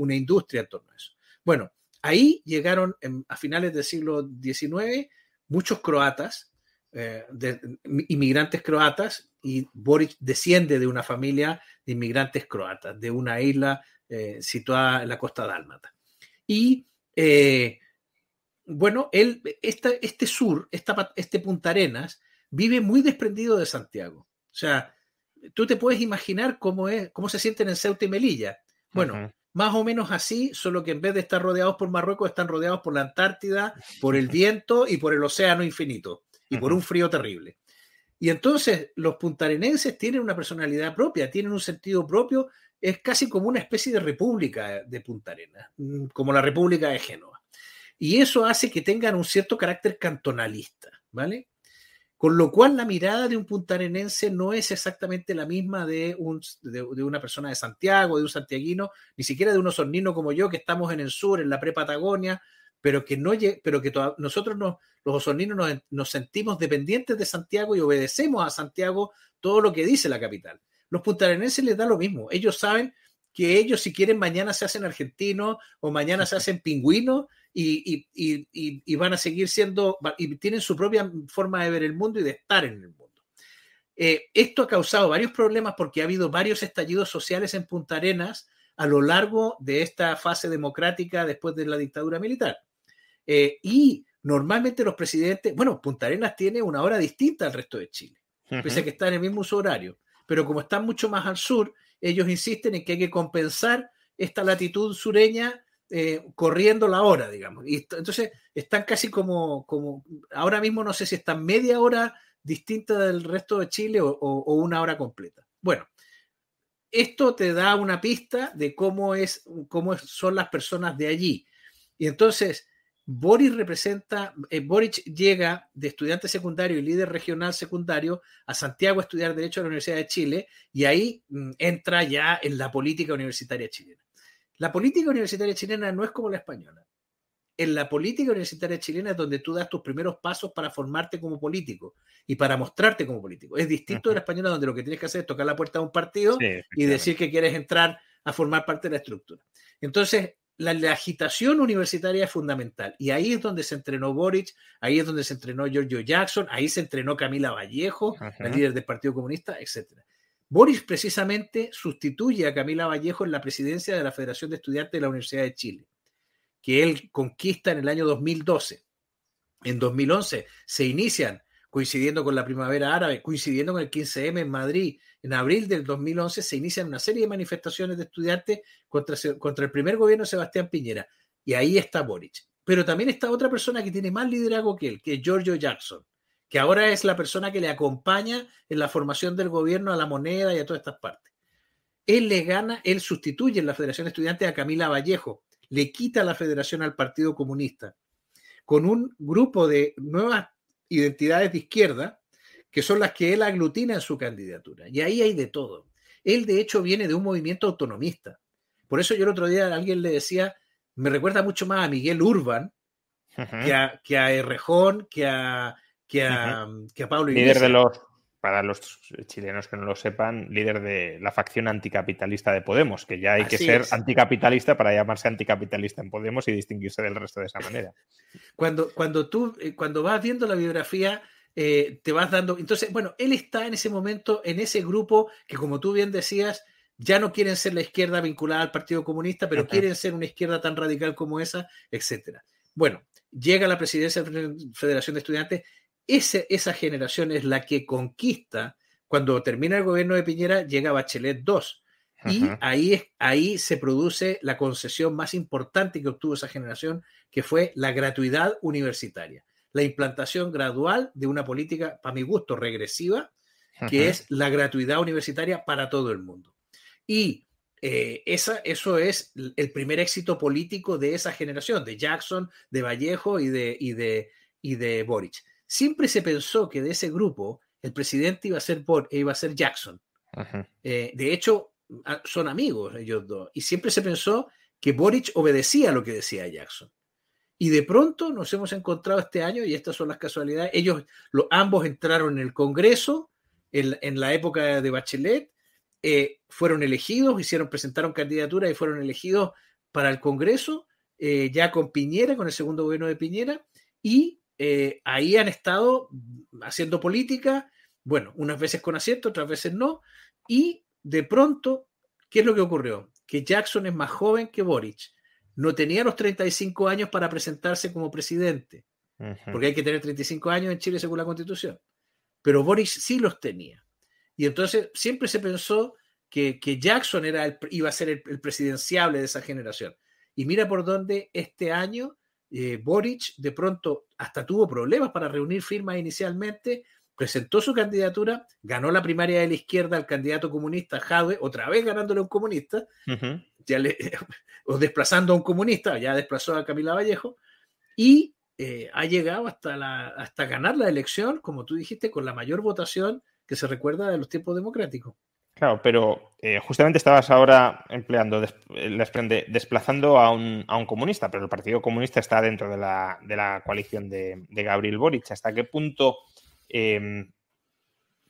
industria en torno a eso. Bueno, ahí llegaron a finales del siglo XIX muchos croatas, eh, inmigrantes croatas, y Boric desciende de una familia de inmigrantes croatas, de una isla eh, situada en la costa dálmata. Y eh, bueno, él, este sur, esta, este Punta Arenas, vive muy desprendido de Santiago. O sea, tú te puedes imaginar cómo, es, cómo se sienten en Ceuta y Melilla. Bueno, más o menos así, solo que en vez de estar rodeados por Marruecos, están rodeados por la Antártida, por el viento y por el océano infinito y por un frío terrible. Y entonces los puntarenenses tienen una personalidad propia, tienen un sentido propio, es casi como una especie de república de Punta Arenas, mm, como la República de Génova. Y eso hace que tengan un cierto carácter cantonalista, ¿vale? Con lo cual la mirada de un puntarenense no es exactamente la misma de, un, de, una persona de Santiago, de un santiaguino, ni siquiera de un osornino como yo, que estamos en el sur, en la pre-Patagonia, pero que, no, pero que nosotros los osorninos nos, nos, sentimos dependientes de Santiago y obedecemos a Santiago todo lo que dice la capital. Los puntarenenses les da lo mismo. Ellos saben que ellos si quieren mañana se hacen argentinos o mañana se hacen pingüinos y, van a seguir siendo, y tienen su propia forma de ver el mundo y de estar en el mundo. Eh, esto ha causado varios problemas porque ha habido varios estallidos sociales en Punta Arenas a lo largo de esta fase democrática después de la dictadura militar. Eh, y normalmente los presidentes, bueno, Punta Arenas tiene una hora distinta al resto de Chile, pese a que está en el mismo uso horario, pero como están mucho más al sur, ellos insisten en que hay que compensar esta latitud sureña eh, corriendo la hora, digamos. Y entonces están casi como, como, ahora mismo no sé si están media hora distinta del resto de Chile o, una hora completa. Bueno, esto te da una pista de cómo, es, cómo son las personas de allí. Y entonces, Boris representa, eh, Boric llega de estudiante secundario y líder regional secundario a Santiago a estudiar Derecho a la Universidad de Chile y ahí mm, entra ya en la política universitaria chilena. La política universitaria chilena no es como la española. En la política universitaria chilena es donde tú das tus primeros pasos para formarte como político y para mostrarte como político. Es distinto de la española donde lo que tienes que hacer es tocar la puerta de un partido y decir que quieres entrar a formar parte de la estructura. Entonces, la, agitación universitaria es fundamental. Y ahí es donde se entrenó Boric, ahí es donde se entrenó Giorgio Jackson, ahí se entrenó Camila Vallejo, la líder del Partido Comunista, etcétera. Boris precisamente sustituye a Camila Vallejo en la presidencia de la Federación de Estudiantes de la Universidad de Chile, que él conquista en el año 2012. En 2011 se inician, coincidiendo con la primavera árabe, coincidiendo con el 15M en Madrid, en abril del 2011 se inician una serie de manifestaciones de estudiantes contra, contra el primer gobierno de Sebastián Piñera. Y ahí está Boric. Pero también está otra persona que tiene más liderazgo que él, que es Giorgio Jackson, que ahora es la persona que le acompaña en la formación del gobierno a la moneda y a todas estas partes. Él le gana, él sustituye en la Federación de Estudiantes a Camila Vallejo, le quita la federación al Partido Comunista, con un grupo de nuevas identidades de izquierda, que son las que él aglutina en su candidatura. Y ahí hay de todo. Él, de hecho, viene de un movimiento autonomista. Por eso yo el otro día a alguien le decía, me recuerda mucho más a Miguel Urban que, a, que a Errejón, que a, que a, que a Pablo Líder de los, para los chilenos que no lo sepan, líder de la facción anticapitalista de Podemos, que ya hay que ser anticapitalista para llamarse anticapitalista en Podemos y distinguirse del resto de esa manera. Cuando, cuando tú, eh, cuando vas viendo la biografía, eh, te vas dando. Entonces, bueno, él está en ese momento, en ese grupo que, como tú bien decías, ya no quieren ser la izquierda vinculada al Partido Comunista, pero quieren ser una izquierda tan radical como esa, etcétera. Bueno, llega la presidencia de la Federación de Estudiantes, esa generación es la que conquista, cuando termina el gobierno de Piñera, llega Bachelet 2. Y ahí, ahí se produce la concesión más importante que obtuvo esa generación, que fue la gratuidad universitaria. La implantación gradual de una política, para mi gusto, regresiva, que es la gratuidad universitaria para todo el mundo. Y eh, esa, eso es el primer éxito político de esa generación, de Jackson, de Vallejo y de, y de, y de Boric. Siempre se pensó que de ese grupo el presidente iba a ser, iba a ser Jackson. Eh, de hecho, son amigos ellos dos. Y siempre se pensó que Boric obedecía lo que decía Jackson. Y de pronto nos hemos encontrado este año, y estas son las casualidades, ellos los, ambos entraron en el Congreso en, en la época de Bachelet, eh, fueron elegidos, hicieron, presentaron candidatura y fueron elegidos para el Congreso, eh, ya con Piñera, con el segundo gobierno de Piñera, y eh, ahí han estado haciendo política, bueno, unas veces con acierto, otras veces no, y de pronto, ¿qué es lo que ocurrió? Que Jackson es más joven que Boric. No tenía los 35 años para presentarse como presidente, porque hay que tener 35 años en Chile según la Constitución. Pero Boric sí los tenía. Y entonces siempre se pensó que, Jackson era iba a ser el, presidenciable de esa generación. Y mira por dónde este año eh, Boric de pronto hasta tuvo problemas para reunir firmas inicialmente, presentó su candidatura, ganó la primaria de la izquierda al candidato comunista Jadwe, otra vez ganándole a un comunista, ya <laughs> o desplazando a un comunista, ya desplazó a Camila Vallejo, y eh, ha llegado hasta, la, hasta ganar la elección, como tú dijiste, con la mayor votación que se recuerda de los tiempos democráticos. Claro, pero eh, justamente estabas ahora empleando, eh, desplazando a un, comunista, pero el Partido Comunista está dentro de la, coalición de, Gabriel Boric. ¿Hasta qué punto em,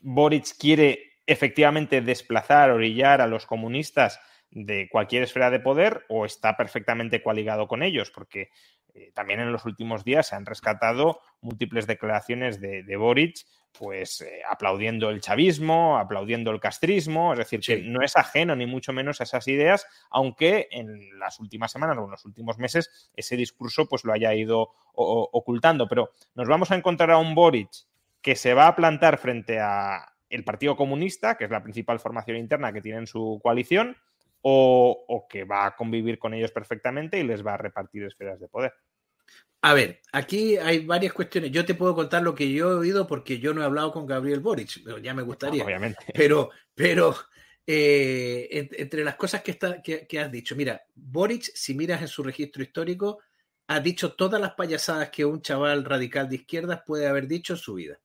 Boric quiere efectivamente desplazar, orillar a los comunistas de cualquier esfera de poder o está perfectamente coaligado con ellos? Porque eh, también en los últimos días se han rescatado múltiples declaraciones de, de Boric pues eh, aplaudiendo el chavismo, aplaudiendo el castrismo, es decir, que no es ajeno ni mucho menos a esas ideas, aunque en las últimas semanas o en los últimos meses ese discurso pues lo haya ido ocultando. Pero nos vamos a encontrar a un Boric que se va a plantar frente a el Partido Comunista, que es la principal formación interna que tiene en su coalición, o, o que va a convivir con ellos perfectamente y les va a repartir esferas de poder. A ver, aquí hay varias cuestiones. Yo te puedo contar lo que yo he oído porque yo no he hablado con Gabriel Boric, pero ya me gustaría. Obviamente. Pero, pero eh, entre las cosas que, está, que, has dicho, mira, Boric, si miras en su registro histórico, ha dicho todas las payasadas que un chaval radical de izquierdas puede haber dicho en su vida.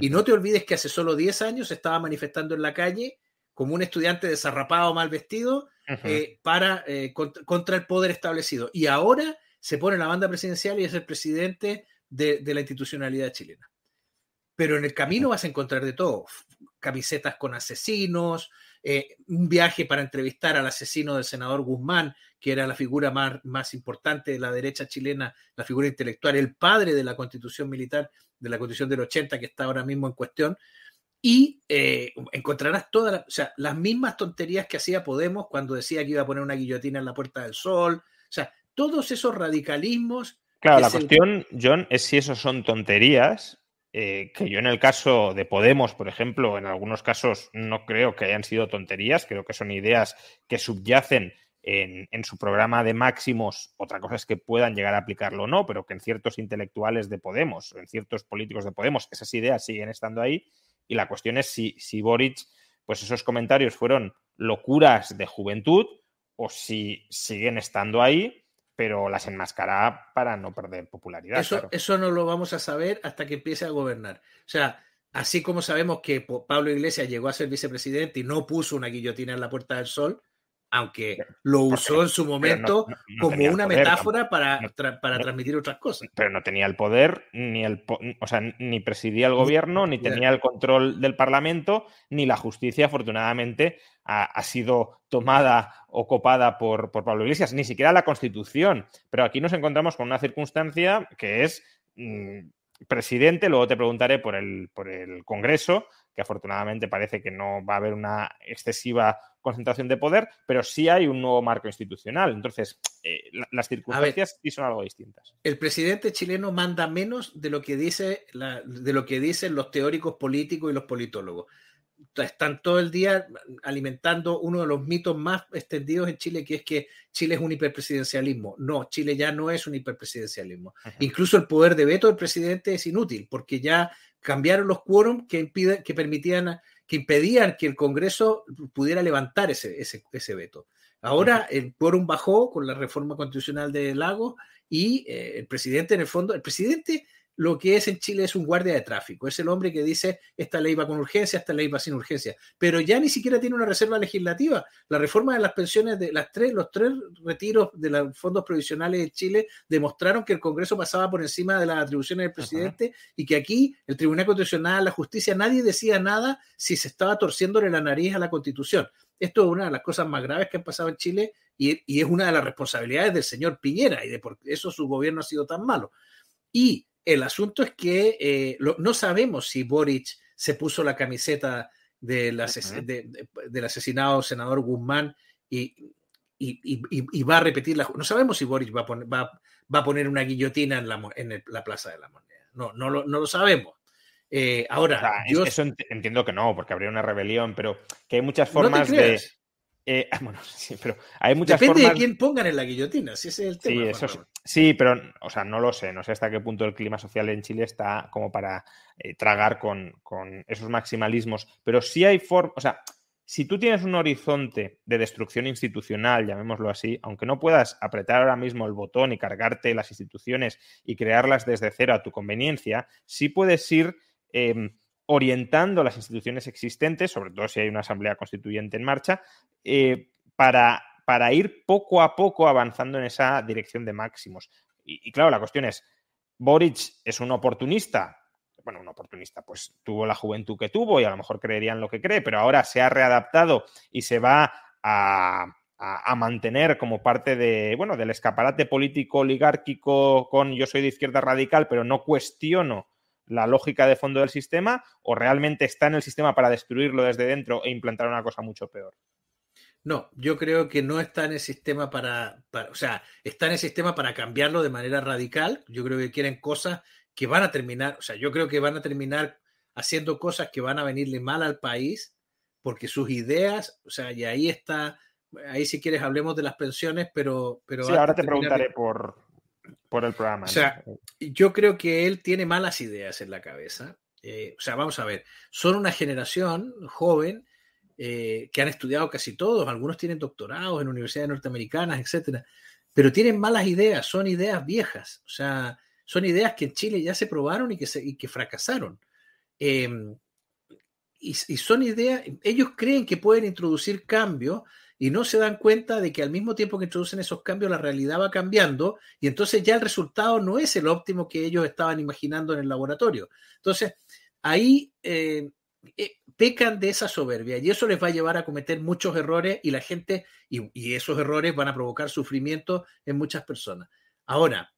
Y no te olvides que hace solo 10 años estaba manifestando en la calle como un estudiante desarrapado, mal vestido, eh, para, eh, contra el poder establecido. Y ahora se pone la banda presidencial y es el presidente de, la institucionalidad chilena. Pero en el camino vas a encontrar de todo, camisetas con asesinos, eh, un viaje para entrevistar al asesino del senador Guzmán, que era la figura más, más importante de la derecha chilena, la figura intelectual, el padre de la constitución militar, de la constitución del 80 que está ahora mismo en cuestión, y eh, encontrarás todas las mismas tonterías que hacía Podemos cuando decía que iba a poner una guillotina en la Puerta del Sol, o sea, todos esos radicalismos. Claro, la cuestión, John, es si esos son tonterías, eh, que yo en el caso de Podemos, por ejemplo, en algunos casos no creo que hayan sido tonterías, creo que son ideas que subyacen en, en, su programa de máximos, otra cosa es que puedan llegar a aplicarlo o no, pero que en ciertos intelectuales de Podemos, en ciertos políticos de Podemos, esas ideas siguen estando ahí. Y la cuestión es si, si Boric, pues esos comentarios fueron locuras de juventud o si siguen estando ahí, pero las enmascará para no perder popularidad. Eso, claro. eso no lo vamos a saber hasta que empiece a gobernar. O sea, así como sabemos que Pablo Iglesias llegó a ser vicepresidente y no puso una guillotina en la Puerta del Sol, aunque lo usó en su momento no, no, no como una poder, metáfora para, tra para transmitir otras cosas. Pero no tenía el poder, ni el o sea, ni presidía el gobierno, ni tenía el control del Parlamento, ni la justicia, afortunadamente, ha, ha sido tomada o copada por, por, Pablo Iglesias, ni siquiera la Constitución. Pero aquí nos encontramos con una circunstancia que es mmm, presidente, luego te preguntaré por el, por el Congreso, que afortunadamente parece que no va a haber una excesiva concentración de poder, pero sí hay un nuevo marco institucional. Entonces, eh, las circunstancias ver, sí son algo distintas. El presidente chileno manda menos de lo que dice la, de lo que dicen los teóricos políticos y los politólogos. Están todo el día alimentando uno de los mitos más extendidos en Chile, que es que Chile es un hiperpresidencialismo. No, Chile ya no es un hiperpresidencialismo. Incluso el poder de veto del presidente es inútil, porque ya cambiaron los quórum que, impide, que permitían que impedían que el Congreso pudiera levantar ese, ese, ese veto. Ahora el quórum bajó con la reforma constitucional de Lago y eh, el presidente, en el fondo, el presidente lo que es en Chile es un guardia de tráfico, es el hombre que dice esta ley va con urgencia, esta ley va sin urgencia, pero ya ni siquiera tiene una reserva legislativa. La reforma de las pensiones de las tres, los tres retiros de los fondos provisionales de Chile demostraron que el Congreso pasaba por encima de las atribuciones del presidente y que aquí el Tribunal Constitucional, la justicia, nadie decía nada si se estaba torciéndole la nariz a la Constitución. Esto es una de las cosas más graves que han pasado en Chile y, y es una de las responsabilidades del señor Piñera y de por eso su gobierno ha sido tan malo. Y el asunto es que eh, lo, no sabemos si Boric se puso la camiseta del, ases uh -huh. de, de, del asesinado senador Guzmán y, y, y, y, va a repetir la... No sabemos si Boric va a poner, va, va a poner una guillotina en la, en el, la Plaza de la Moneda. No, no, lo, no lo sabemos. Eh, ahora, o sea, yo... eso entiendo que no, porque habría una rebelión, pero que hay muchas formas ¿No de... Eh, <laughs> bueno, sí, pero hay muchas Depende formas... de quién pongan en la guillotina, si ese es el tema. Sí, eso es... sí, pero, o sea, no lo sé. No sé hasta qué punto el clima social en Chile está como para eh, tragar con, con, esos maximalismos. Pero sí hay formas... O sea, si tú tienes un horizonte de destrucción institucional, llamémoslo así, aunque no puedas apretar ahora mismo el botón y cargarte las instituciones y crearlas desde cero a tu conveniencia, sí puedes ir... Eh, orientando las instituciones existentes, sobre todo si hay una asamblea constituyente en marcha, eh, para, para, ir poco a poco avanzando en esa dirección de máximos. Y, claro, la cuestión es, Boric es un oportunista. Bueno, un oportunista, pues tuvo la juventud que tuvo y a lo mejor creería en lo que cree, pero ahora se ha readaptado y se va a, a, a, mantener como parte de, bueno, del escaparate político oligárquico con yo soy de izquierda radical, pero no cuestiono la lógica de fondo del sistema o realmente está en el sistema para destruirlo desde dentro e implantar una cosa mucho peor? No, yo creo que no está en el sistema para, para, o sea, está en el sistema para cambiarlo de manera radical. Yo creo que quieren cosas que van a terminar, o sea, yo creo que van a terminar haciendo cosas que van a venirle mal al país porque sus ideas, o sea, y ahí está, ahí si quieres hablemos de las pensiones, pero... pero sí, ahora te preguntaré por, por el programa. O sea, ¿no? yo creo que él tiene malas ideas en la cabeza. Eh, o sea, vamos a ver, son una generación joven eh, que han estudiado casi todos, algunos tienen doctorados en universidades norteamericanas, etcétera, pero tienen malas ideas, son ideas viejas, o sea, son ideas que en Chile ya se probaron y que, se, y que fracasaron. Eh, y, y, son ideas, ellos creen que pueden introducir cambios y no se dan cuenta de que al mismo tiempo que introducen esos cambios la realidad va cambiando y entonces ya el resultado no es el óptimo que ellos estaban imaginando en el laboratorio. Entonces, ahí eh, eh, pecan de esa soberbia y eso les va a llevar a cometer muchos errores y la gente, y, esos errores van a provocar sufrimiento en muchas personas. Ahora,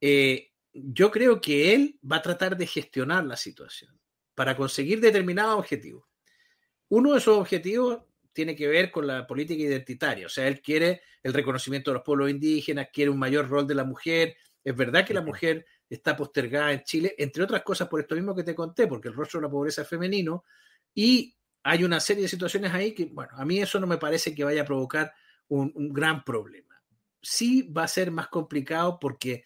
eh, yo creo que él va a tratar de gestionar la situación para conseguir determinados objetivos. Uno de esos objetivos tiene que ver con la política identitaria. O sea, él quiere el reconocimiento de los pueblos indígenas, quiere un mayor rol de la mujer. Es verdad que la mujer está postergada en Chile, entre otras cosas por esto mismo que te conté, porque el rostro de la pobreza es femenino y hay una serie de situaciones ahí que, bueno, a mí eso no me parece que vaya a provocar un, gran problema. Sí va a ser más complicado porque,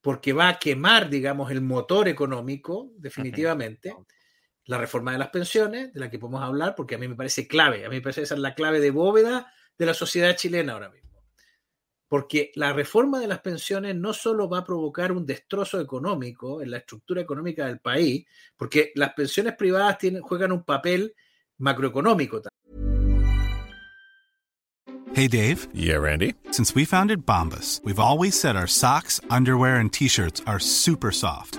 porque va a quemar, digamos, el motor económico, definitivamente. La reforma de las pensiones, de la que podemos hablar, porque a mí me parece clave, a mí me parece esa es la clave de bóveda de la sociedad chilena ahora mismo. Porque la reforma de las pensiones no solo va a provocar un destrozo económico en la estructura económica del país, porque las pensiones privadas tienen, juegan un papel macroeconómico también. Hey Dave. Yeah, Randy. Since we founded Bombas, we've always said our socks, underwear, and t-shirts are super soft.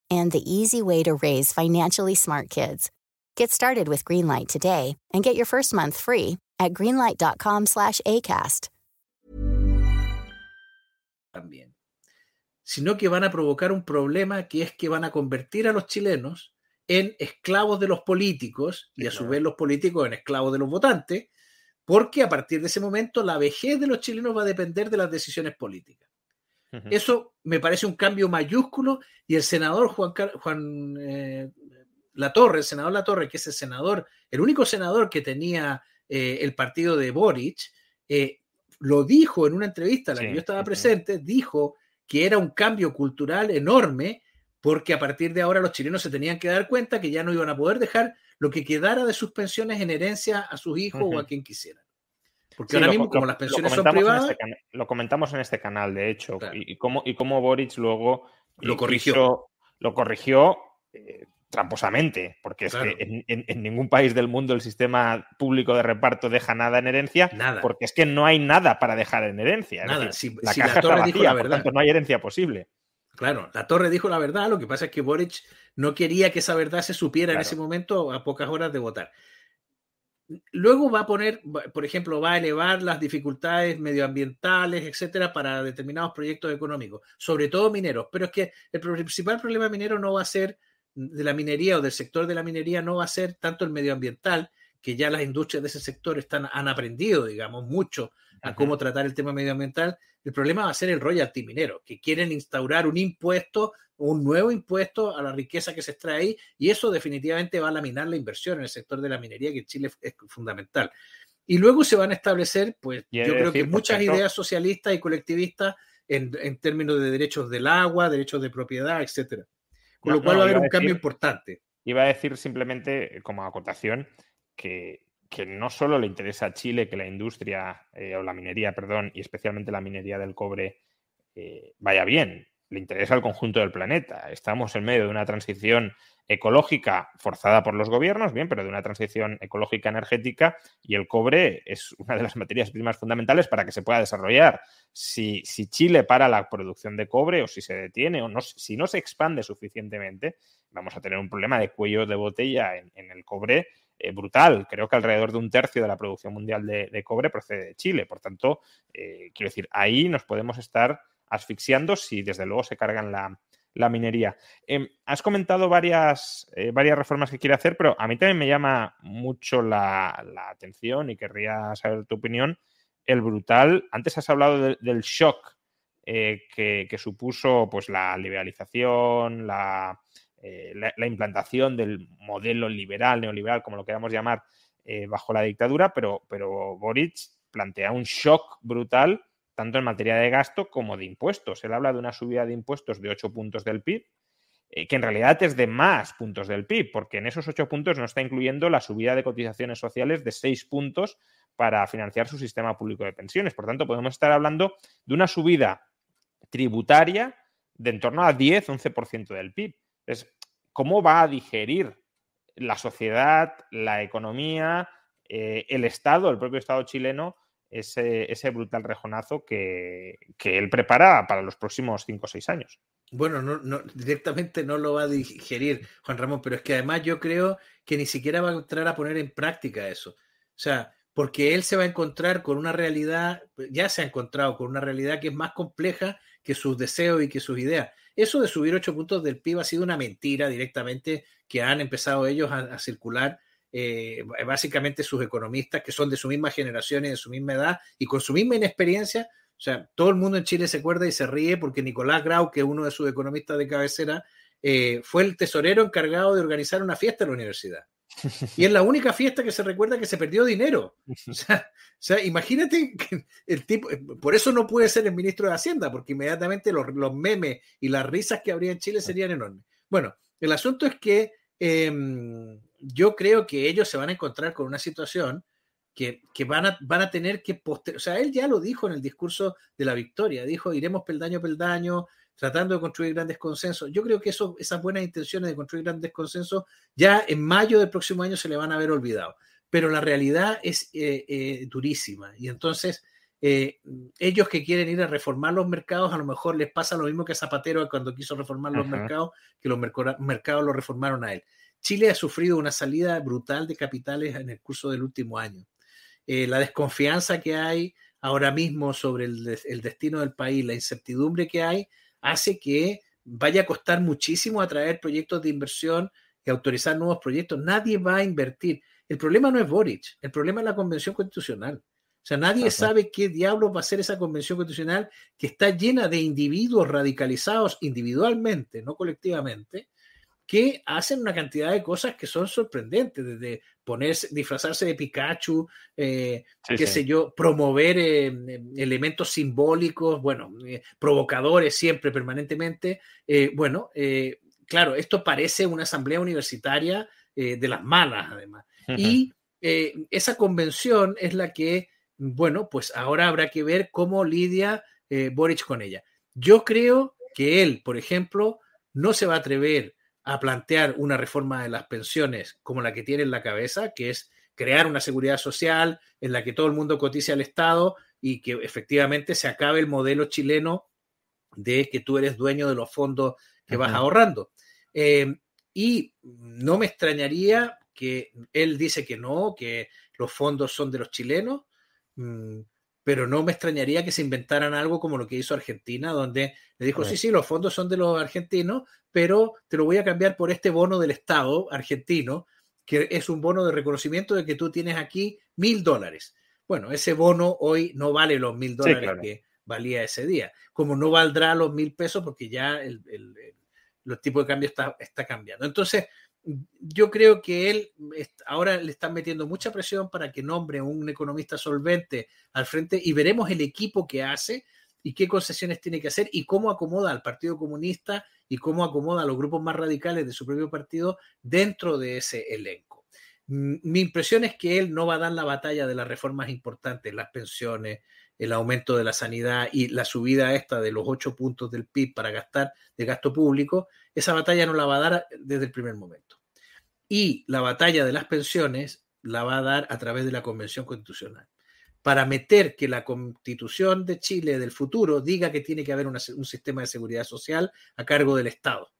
and the easy way to raise financially smart kids. Get started with Greenlight today and get your first month free at greenlight.com/acast. También. Sino que van a provocar un problema que es que van a convertir a los chilenos en esclavos de los políticos y a su vez los políticos en esclavos de los votantes, porque a partir de ese momento la vejez de los chilenos va a depender de las decisiones políticas. Eso me parece un cambio mayúsculo y el senador Juan, Juan eh, Latorre, el senador Latorre, que es el senador, el único senador que tenía eh, el partido de Boric, eh, lo dijo en una entrevista a la que yo estaba presente, dijo que era un cambio cultural enorme porque a partir de ahora los chilenos se tenían que dar cuenta que ya no iban a poder dejar lo que quedara de sus pensiones en herencia a sus hijos o a quien quisieran. Porque ahora mismo, como las pensiones son privadas. Este lo comentamos en este canal, de hecho, y, cómo, y cómo Boric luego lo corrigió. lo corrigió eh, tramposamente, porque es que en, ningún país del mundo el sistema público de reparto deja nada en herencia, nada. porque es que no hay nada para dejar en herencia. Nada. si, la caja está vacía, por tanto no hay herencia posible. Claro, la torre dijo la verdad, lo que pasa es que Boric no quería que esa verdad se supiera en ese momento a pocas horas de votar. Luego va a poner, por ejemplo, va a elevar las dificultades medioambientales, etcétera, para determinados proyectos económicos, sobre todo mineros. Pero es que el principal problema minero no va a ser de la minería o del sector de la minería, no va a ser tanto el medioambiental, que ya las industrias de ese sector están, han aprendido, digamos, mucho a cómo tratar el tema medioambiental. El problema va a ser el royalty minero, que quieren instaurar un impuesto un nuevo impuesto a la riqueza que se extrae ahí y eso definitivamente va a laminar la inversión en el sector de la minería que en Chile es fundamental. Y luego se van a establecer, pues yo creo que muchas ideas socialistas y colectivistas en, términos de derechos del agua, derechos de propiedad, etcétera. Con lo cual va a haber un cambio importante. Iba a decir simplemente, como acotación, que, que no solo le interesa a Chile que la industria, eh, o la minería, perdón, y especialmente la minería del cobre, eh, vaya bien, le interesa al conjunto del planeta. Estamos en medio de una transición ecológica forzada por los gobiernos, bien, pero de una transición ecológica energética y el cobre es una de las materias primas fundamentales para que se pueda desarrollar. Si, Chile para la producción de cobre o si se detiene o no, si no se expande suficientemente, vamos a tener un problema de cuello de botella en, el cobre eh, brutal. Creo que alrededor de un tercio de la producción mundial de, cobre procede de Chile. Por tanto, eh, quiero decir, ahí nos podemos estar asfixiando si desde luego se cargan la, minería. Em, has comentado varias, eh, varias reformas que quiere hacer, pero a mí también me llama mucho la, atención y querría saber tu opinión. El brutal, antes has hablado del shock eh, que, supuso pues, la liberalización, eh, la, la, implantación del modelo liberal, neoliberal, como lo queramos llamar, bajo la dictadura, pero, pero Boric plantea un shock brutal tanto en materia de gasto como de impuestos. Él habla de una subida de impuestos de 8 puntos del PIB, eh, que en realidad es de más puntos del PIB, porque en esos 8 puntos no está incluyendo la subida de cotizaciones sociales de 6 puntos para financiar su sistema público de pensiones. Por tanto, podemos estar hablando de una subida tributaria de en torno a 10-11% del PIB. Entonces, ¿cómo va a digerir la sociedad, la economía, eh, el Estado, el propio Estado chileno, ese, brutal rejonazo que, él prepara para los próximos 5 o 6 años? Bueno, no, directamente no lo va a digerir Juan Ramón, pero es que además yo creo que ni siquiera va a entrar a poner en práctica eso. O sea, porque él se va a encontrar con una realidad, ya se ha encontrado con una realidad que es más compleja que sus deseos y que sus ideas. Eso de subir ocho puntos del PIB ha sido una mentira directamente que han empezado ellos a, circular, eh, básicamente sus economistas que son de su misma generación y de su misma edad y con su misma inexperiencia. O sea, todo el mundo en Chile se acuerda y se ríe porque Nicolás Grau, que es uno de sus economistas de cabecera, eh, fue el tesorero encargado de organizar una fiesta en la universidad. <laughs> Y es la única fiesta que se recuerda que se perdió dinero. O sea, imagínate que el tipo, por eso no puede ser el ministro de Hacienda, porque inmediatamente los, memes y las risas que habría en Chile serían enormes. Bueno, el asunto es que em, yo creo que ellos se van a encontrar con una situación que, van, a, van a tener que poster... O sea, él ya lo dijo en el discurso de la victoria, dijo, iremos peldaño a peldaño, tratando de construir grandes consensos. Yo creo que eso, esas buenas intenciones de construir grandes consensos ya en mayo del próximo año se le van a haber olvidado. Pero la realidad es eh, eh, durísima y entonces eh, ellos que quieren ir a reformar los mercados, a lo mejor les pasa lo mismo que a Zapatero cuando quiso reformar los mercados, que los mercados lo reformaron a él. Chile ha sufrido una salida brutal de capitales en el curso del último año. la desconfianza que hay ahora mismo sobre el, el, destino del país, la incertidumbre que hay, hace que vaya a costar muchísimo atraer proyectos de inversión y autorizar nuevos proyectos. Nadie va a invertir. El problema no es Boric, el problema es la convención constitucional. O sea, nadie sabe qué diablos va a ser esa convención constitucional que está llena de individuos radicalizados individualmente, no colectivamente, que hacen una cantidad de cosas que son sorprendentes, desde ponerse, disfrazarse de Pikachu, eh, qué sé yo, promover eh, elementos simbólicos, bueno, eh, provocadores siempre, permanentemente. bueno, claro, esto parece una asamblea universitaria de las malas, además. Y esa convención es la que, bueno, pues ahora habrá que ver cómo lidia Boric con ella. Yo creo que él, por ejemplo, no se va a atrever a plantear una reforma de las pensiones como la que tiene en la cabeza, que es crear una seguridad social en la que todo el mundo cotice al Estado y que efectivamente se acabe el modelo chileno de que tú eres dueño de los fondos que vas ahorrando. Eh, y no me extrañaría que él dice que no, que los fondos son de los chilenos. Pero no me extrañaría que se inventaran algo como lo que hizo Argentina, donde le dijo, sí, sí, los fondos son de los argentinos, pero te lo voy a cambiar por este bono del Estado argentino, que es un bono de reconocimiento de que tú tienes aquí mil dólares. Bueno, ese bono hoy no vale los mil dólares que valía ese día, como no valdrá los mil pesos porque ya el, el, los tipos de cambio está, está cambiando. Entonces, yo creo que él ahora le están metiendo mucha presión para que nombre un economista solvente al frente y veremos el equipo que hace y qué concesiones tiene que hacer y cómo acomoda al Partido Comunista y cómo acomoda a los grupos más radicales de su propio partido dentro de ese elenco. Mi impresión es que él no va a dar la batalla de las reformas importantes, las pensiones, el aumento de la sanidad y la subida esta de los ocho puntos del PIB para gastar de gasto público, esa batalla no la va a dar desde el primer momento. Y la batalla de las pensiones la va a dar a través de la Convención Constitucional. Para meter que la Constitución de Chile del futuro diga que tiene que haber un sistema de seguridad social a cargo del Estado.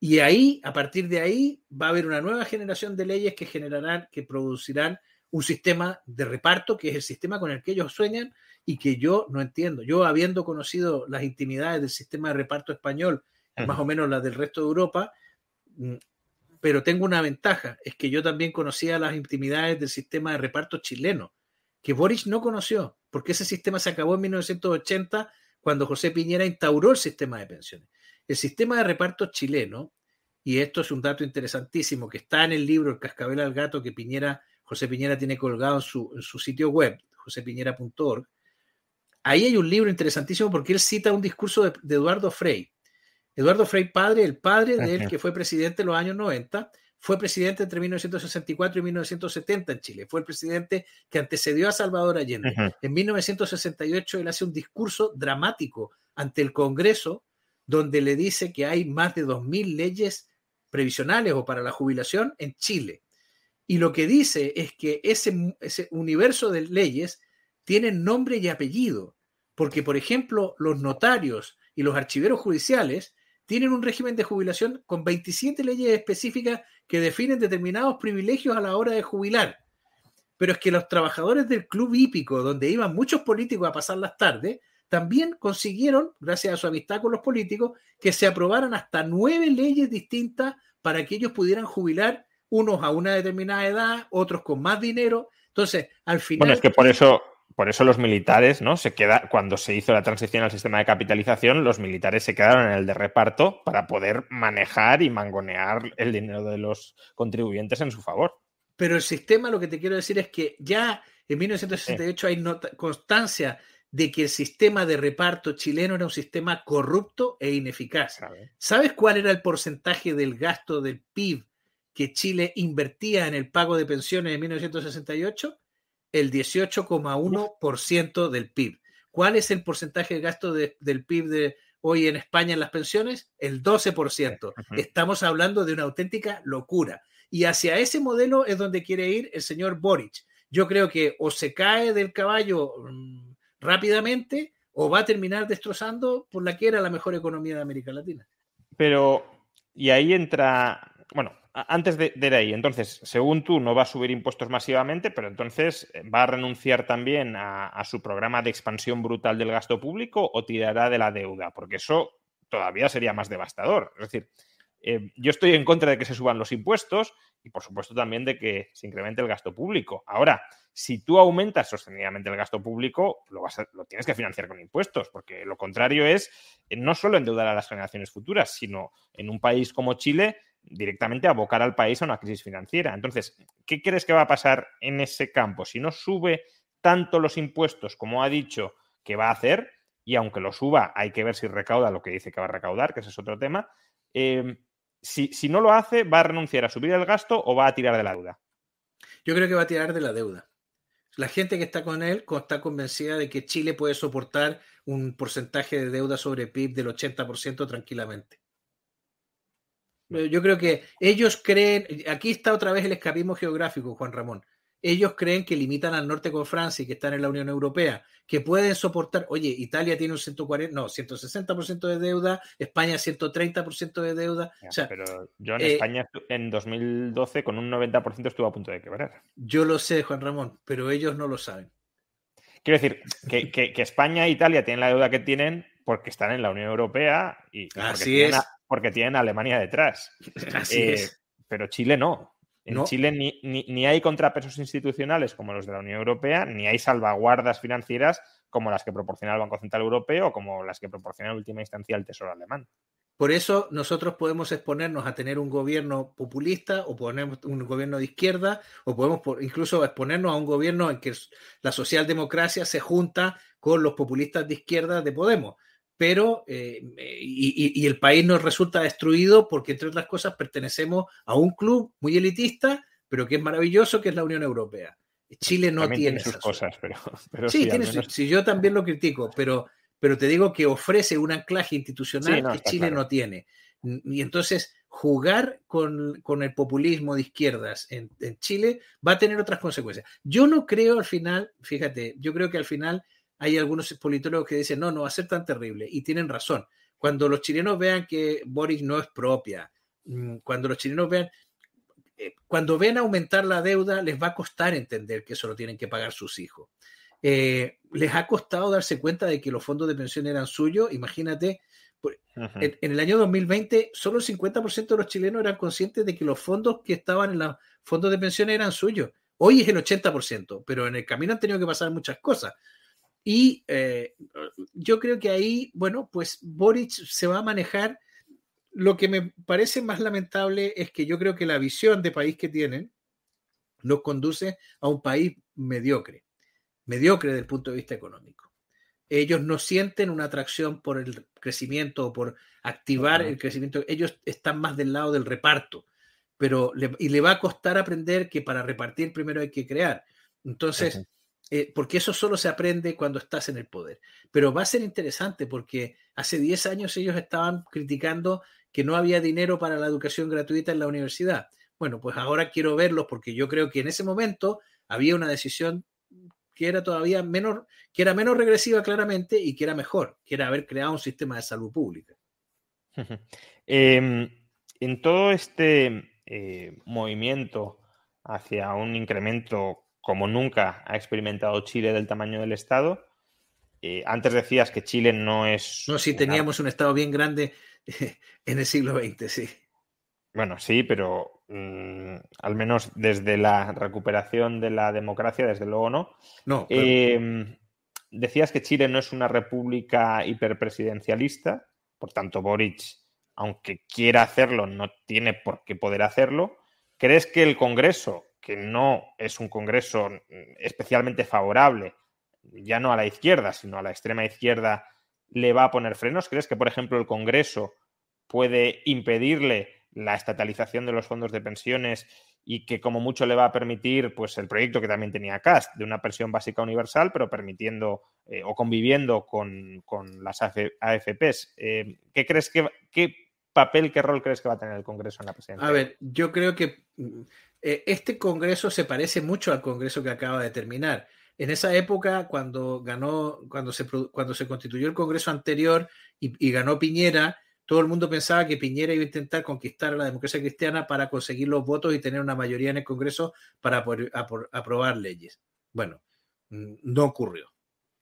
Y ahí, a partir de ahí, va a haber una nueva generación de leyes que generarán, que producirán un sistema de reparto, que es el sistema con el que ellos sueñan y que yo no entiendo. Yo, habiendo conocido las intimidades del sistema de reparto español, más o menos las del resto de Europa, mm, pero tengo una ventaja, es que yo también conocía las intimidades del sistema de reparto chileno, que Boris no conoció, porque ese sistema se acabó en 1980 cuando José Piñera instauró el sistema de pensiones. El sistema de reparto chileno, y esto es un dato interesantísimo que está en el libro El cascabel al gato que Piñera José Piñera tiene colgado en su, en su sitio web, josepiñera.org, ahí hay un libro interesantísimo porque él cita un discurso de, de Eduardo Frei. Eduardo Frei padre, el padre de él que fue presidente en los años 90, fue presidente entre 1964 y 1970 en Chile. Fue el presidente que antecedió a Salvador Allende. En 1968 él hace un discurso dramático ante el Congreso donde le dice que hay más de 2.000 leyes previsionales o para la jubilación en Chile. Y lo que dice es que ese, ese universo de leyes tienen nombre y apellido, porque por ejemplo los notarios y los archiveros judiciales tienen un régimen de jubilación con 27 leyes específicas que definen determinados privilegios a la hora de jubilar. Pero es que los trabajadores del club hípico, donde iban muchos políticos a pasar las tardes, también consiguieron, gracias a su amistad con los políticos, que se aprobaran hasta nueve leyes distintas para que ellos pudieran jubilar, unos a una determinada edad, otros con más dinero. Entonces, al final... Bueno, es que por eso por eso los militares, ¿no? Se queda, cuando se hizo la transición al sistema de capitalización, los militares se quedaron en el de reparto para poder manejar y mangonear el dinero de los contribuyentes en su favor. Pero el sistema, lo que te quiero decir es que ya en 1968 hay constancia de que el sistema de reparto chileno era un sistema corrupto e ineficaz. ¿Sabes cuál era el porcentaje del gasto del PIB que Chile invertía en el pago de pensiones en 1968? El 18,1% del PIB. ¿Cuál es el porcentaje de gasto del PIB de hoy en España en las pensiones? El 12%. Estamos hablando de una auténtica locura. Y hacia ese modelo es donde quiere ir el señor Boric. Yo creo que o se cae del caballo mm, rápidamente o va a terminar destrozando por la que era la mejor economía de América Latina. Pero, y ahí entra, bueno, antes de, ir ahí, entonces, según tú, no va a subir impuestos masivamente, pero entonces eh, va a renunciar también a, su programa de expansión brutal del gasto público o tirará de la deuda, porque eso todavía sería más devastador. Es decir, eh, yo estoy en contra de que se suban los impuestos y, por supuesto, también de que se incremente el gasto público. Ahora, si tú aumentas sostenidamente el gasto público, lo, vas lo tienes que financiar con impuestos, porque lo contrario es eh, no solo endeudar a las generaciones futuras, sino en un país como Chile directamente abocar al país a una crisis financiera. Entonces, ¿qué crees que va a pasar en ese campo? Si no sube tanto los impuestos como ha dicho que va a hacer, y aunque lo suba, hay que ver si recauda lo que dice que va a recaudar, que ese es otro tema. Em, si, si no lo hace, ¿va a renunciar a subir el gasto o va a tirar de la deuda? Yo creo que va a tirar de la deuda. La gente que está con él está convencida de que Chile puede soportar un porcentaje de deuda sobre PIB del 80% tranquilamente. Yo creo que ellos creen, aquí está otra vez el escapismo geográfico, Juan Ramón. Ellos creen que limitan al norte con Francia y que están en la Unión Europea, que pueden soportar, oye, Italia tiene un 140, no, 160% de deuda, España 130% de deuda. pero yo en eh, España en 2012 con un 90% estuvo a punto de quebrar. Yo lo sé, Juan Ramón, pero ellos no lo saben. Quiero decir, que, España e Italia tienen la deuda que tienen porque están en la Unión Europea y, Así es porque tienen a Alemania detrás. <laughs> Eh, pero Chile no. En Chile ni, ni, hay contrapesos institucionales como los de la Unión Europea, ni hay salvaguardas financieras como las que proporciona el Banco Central Europeo o como las que proporciona en última instancia el Tesoro alemán. Por eso nosotros podemos exponernos a tener un gobierno populista o poner un gobierno de izquierda o podemos incluso exponernos a un gobierno en que la socialdemocracia se junta con los populistas de izquierda de Podemos pero eh, y, el país nos resulta destruido porque, entre otras cosas, pertenecemos a un club muy elitista, pero que es maravilloso, que es la Unión Europea. Chile no tiene, sus cosas, pero, <laughs> sí, tiene sí, yo también lo critico, pero, pero te digo que ofrece un anclaje institucional que Chile no tiene. Y entonces jugar con, el populismo de izquierdas en, en, Chile va a tener otras consecuencias. Yo no creo al final, fíjate, yo creo que al final hay algunos politólogos que dicen, no, no va a ser tan terrible. Y tienen razón. Cuando los chilenos vean que Boris no es propia, mm, cuando los chilenos vean, eh, cuando ven aumentar la deuda, les va a costar entender que eso lo tienen que pagar sus hijos. Eh, les ha costado darse cuenta de que los fondos de pensión eran suyos. Imagínate, en, en, el año 2020, solo el 50% de los chilenos eran conscientes de que los fondos que estaban en los fondos de pensión eran suyos. Hoy es el 80%, pero en el camino han tenido que pasar muchas cosas. Y eh, yo creo que ahí, bueno, pues Boric se va a manejar. Lo que me parece más lamentable es que yo creo que la visión de país que tienen nos conduce a un país mediocre, mediocre desde el punto de vista económico. Ellos no sienten una atracción por el crecimiento o por activar el crecimiento. Ellos están más del lado del reparto, pero y le va a costar aprender que para repartir primero hay que crear. Entonces, eh, porque eso solo se aprende cuando estás en el poder. Pero va a ser interesante porque hace 10 años ellos estaban criticando que no había dinero para la educación gratuita en la universidad. Bueno, pues ahora quiero verlos porque yo creo que en ese momento había una decisión que era todavía menor, que era menos regresiva claramente y que era mejor, que era haber creado un sistema de salud pública. <laughs> Em, en todo este eh, movimiento hacia un incremento como nunca ha experimentado Chile del tamaño del Estado. Eh, antes decías que Chile no es... No, sí, teníamos un Estado bien grande en el siglo XX, sí. Bueno, sí, pero mm, al menos desde la recuperación de la democracia, desde luego no. No. Em, decías que Chile no es una república hiperpresidencialista, por tanto, Boric, aunque quiera hacerlo, no tiene por qué poder hacerlo. ¿Crees que el Congreso que no es un Congreso mm, especialmente favorable, ya no a la izquierda, sino a la extrema izquierda, le va a poner frenos? ¿Crees que, por ejemplo, el Congreso puede impedirle la estatalización de los fondos de pensiones y que como mucho le va a permitir pues el proyecto que también tenía CAST de una pensión básica universal, pero permitiendo eh, o conviviendo con, las AFPs. Eh, ¿Qué crees qué papel, qué rol crees que va a tener el Congreso en la presidencia? A ver, yo creo que mm, eh, este Congreso se parece mucho al Congreso que acaba de terminar. En esa época, cuando ganó, cuando se, cuando se constituyó el Congreso anterior y, ganó Piñera, todo el mundo pensaba que Piñera iba a intentar conquistar a la democracia cristiana para conseguir los votos y tener una mayoría en el Congreso para aprobar leyes. Bueno, mm, no ocurrió.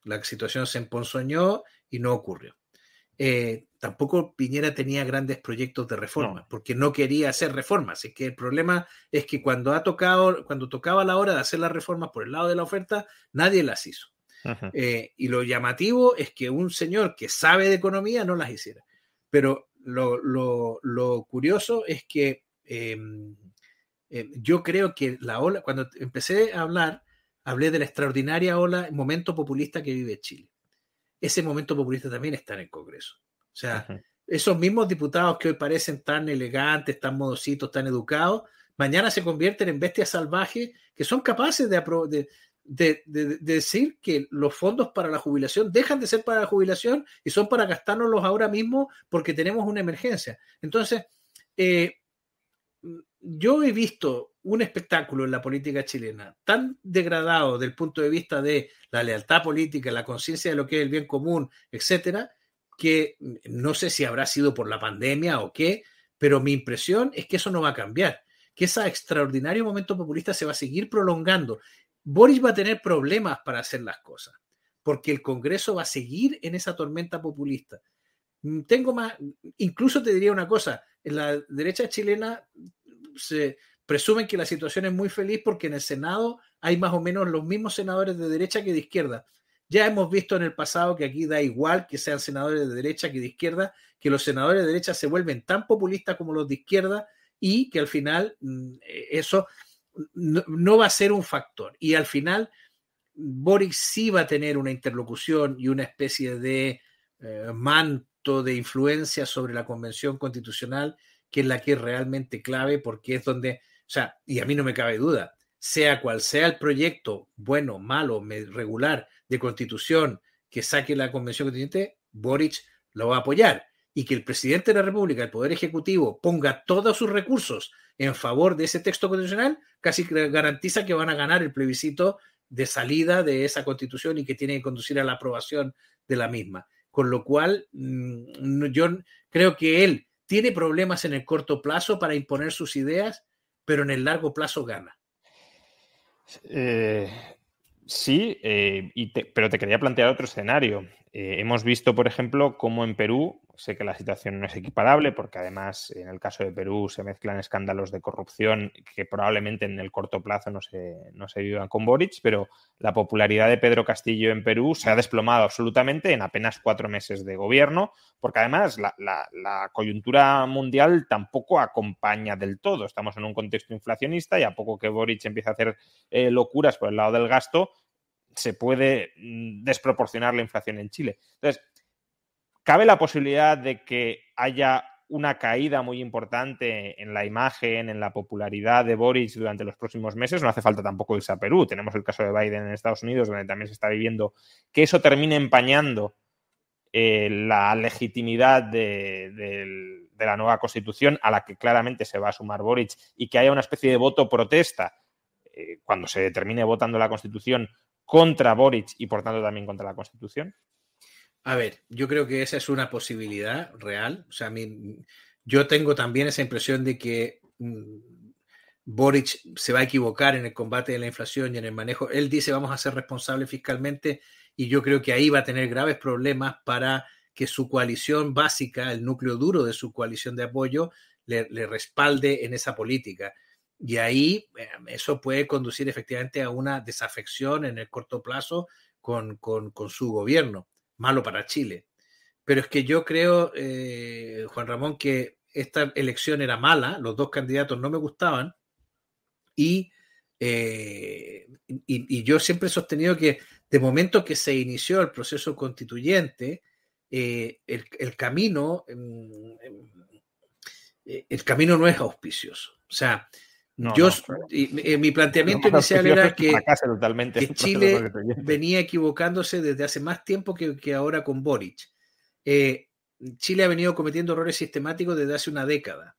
La situación se emponzoñó y no ocurrió. Eh, tampoco Piñera tenía grandes proyectos de reforma, porque no quería hacer reformas. Es que el problema es que cuando ha tocado, cuando tocaba la hora de hacer las reformas por el lado de la oferta, nadie las hizo. Eh, y lo llamativo es que un señor que sabe de economía no las hiciera. Pero lo, curioso es que em, em, yo creo que la ola, cuando empecé a hablar, hablé de la extraordinaria ola, momento populista que vive Chile ese momento populista también está en el Congreso. O sea, esos mismos diputados que hoy parecen tan elegantes, tan modositos, tan educados, mañana se convierten en bestias salvajes que son capaces de, de, decir que los fondos para la jubilación dejan de ser para la jubilación y son para gastárnoslos ahora mismo porque tenemos una emergencia. Entonces, eh, yo he visto un espectáculo en la política chilena tan degradado del punto de vista de la lealtad política, la conciencia de lo que es el bien común, etcétera, que no sé si habrá sido por la pandemia o qué, pero mi impresión es que eso no va a cambiar, que ese extraordinario momento populista se va a seguir prolongando. Boris va a tener problemas para hacer las cosas, porque el Congreso va a seguir en esa tormenta populista. Tengo más, incluso te diría una cosa, la derecha chilena se presumen que la situación es muy feliz porque en el Senado hay más o menos los mismos senadores de derecha que de izquierda. Ya hemos visto en el pasado que aquí da igual que sean senadores de derecha que de izquierda, que los senadores de derecha se vuelven tan populistas como los de izquierda y que al final mm, eso no, va a ser un factor. Y al final Boric sí va a tener una interlocución y una especie de eh, manto de influencia sobre la Convención Constitucional que es la que es realmente clave porque es donde, o sea, y a mí no me cabe duda, sea cual sea el proyecto, bueno, malo, regular, de constitución que saque la Convención Constituyente, Boric lo va a apoyar. Y que el presidente de la República, el Poder Ejecutivo, ponga todos sus recursos en favor de ese texto constitucional, casi garantiza que van a ganar el plebiscito de salida de esa constitución y que tiene que conducir a la aprobación de la misma. Con lo cual, mm, yo creo que él tiene problemas en el corto plazo para imponer sus ideas, pero en el largo plazo gana. Eh, sí, eh, pero te quería plantear otro escenario. Eh, hemos visto, por ejemplo, cómo en Perú, sé que la situación no es equiparable, porque además en el caso de Perú se mezclan escándalos de corrupción que probablemente en el corto plazo no se, no se vivan con Boric, pero la popularidad de Pedro Castillo en Perú se ha desplomado absolutamente en apenas cuatro meses de gobierno, porque además la, coyuntura mundial tampoco acompaña del todo. Estamos en un contexto inflacionista y a poco que Boric empiece a hacer eh, locuras por el lado del gasto, se puede mm, desproporcionar la inflación en Chile. Entonces, ¿cabe la posibilidad de que haya una caída muy importante en la imagen, en la popularidad de Boris durante los próximos meses? No hace falta tampoco irse a Perú. Tenemos el caso de Biden en Estados Unidos, donde también se está viviendo que eso termine empañando eh, la legitimidad de, la nueva constitución a la que claramente se va a sumar Boric y que haya una especie de voto protesta eh, cuando se termine votando la constitución contra Boric y por tanto también contra la Constitución? A ver, yo creo que esa es una posibilidad real. O sea, yo tengo también esa impresión de que mm, Boric se va a equivocar en el combate de la inflación y en el manejo. Él dice vamos a ser responsables fiscalmente y yo creo que ahí va a tener graves problemas para que su coalición básica, el núcleo duro de su coalición de apoyo, le respalde en esa política. Y ahí eh, eso puede conducir efectivamente a una desafección en el corto plazo con, su gobierno. Malo para Chile. Pero es que yo creo, eh, Juan Ramón, que esta elección era mala, los dos candidatos no me gustaban y, eh, y, yo siempre he sostenido que de momento que se inició el proceso constituyente, el, el, camino, mm, el camino no es auspicioso. O sea, yo, eh, mi planteamiento inicial era que, <laughs> Chile venía equivocándose desde hace más tiempo que, ahora con Boric. Eh, Chile ha venido cometiendo errores sistemáticos desde hace una década,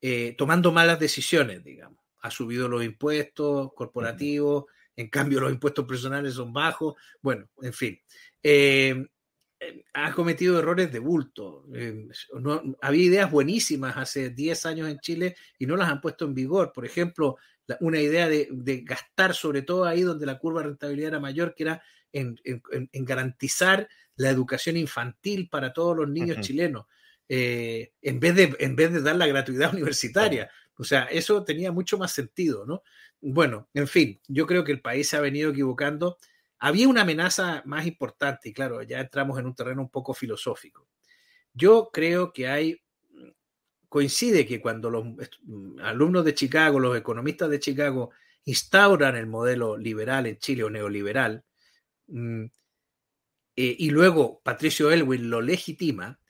eh, tomando malas decisiones, digamos. Ha subido los impuestos corporativos, en cambio los impuestos personales son bajos. Bueno, en fin ha cometido errores de bulto. Eh, había ideas buenísimas hace 10 años en Chile y no las han puesto en vigor. Por ejemplo, una idea de, gastar sobre todo ahí donde la curva de rentabilidad era mayor, que era en, garantizar la educación infantil para todos los niños chilenos, eh, en, vez de, en vez de dar la gratuidad <laughs> universitaria. O sea, eso tenía mucho más sentido, ¿no? Bueno, en fin, yo creo que el país se ha venido equivocando había una amenaza más importante y claro, ya entramos en un terreno un poco filosófico. Yo creo que hay, coincide que cuando los alumnos de Chicago, los economistas de Chicago, instauran el modelo liberal en Chile o neoliberal, mm, eh, y luego Patricio Elwin lo legitima,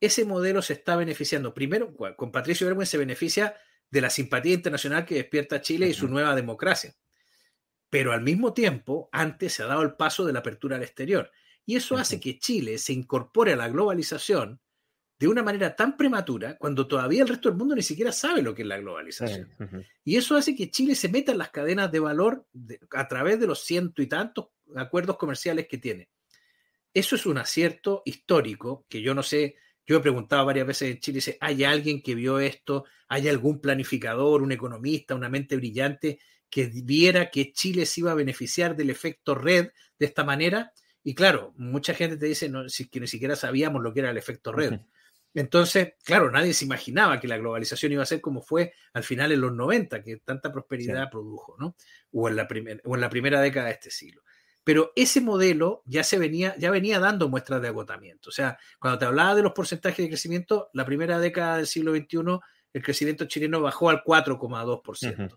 ese modelo se está beneficiando. Primero, con Patricio Elwin se beneficia de la simpatía internacional que despierta Chile y su nueva democracia pero al mismo tiempo, antes se ha dado el paso de la apertura al exterior. Y eso hace que Chile se incorpore a la globalización de una manera tan prematura cuando todavía el resto del mundo ni siquiera sabe lo que es la globalización. Y eso hace que Chile se meta en las cadenas de valor a través de los ciento y tantos acuerdos comerciales que tiene. Eso es un acierto histórico que yo no sé, yo he preguntado varias veces en Chile, ¿hay alguien que vio esto? ¿Hay algún planificador, un economista, una mente brillante que viera que Chile se iba a beneficiar del efecto red de esta manera. Y claro, mucha gente te dice no, que ni siquiera sabíamos lo que era el efecto red. Entonces, claro, nadie se imaginaba que la globalización iba a ser como fue al final en los 90, que tanta prosperidad produjo, ¿no? O en, la o en la primera década de este siglo. Pero ese modelo ya se venía, ya venía dando muestras de agotamiento. O sea, cuando te hablaba de los porcentajes de crecimiento, la primera década del siglo XXI, el crecimiento chileno bajó al 4,2%.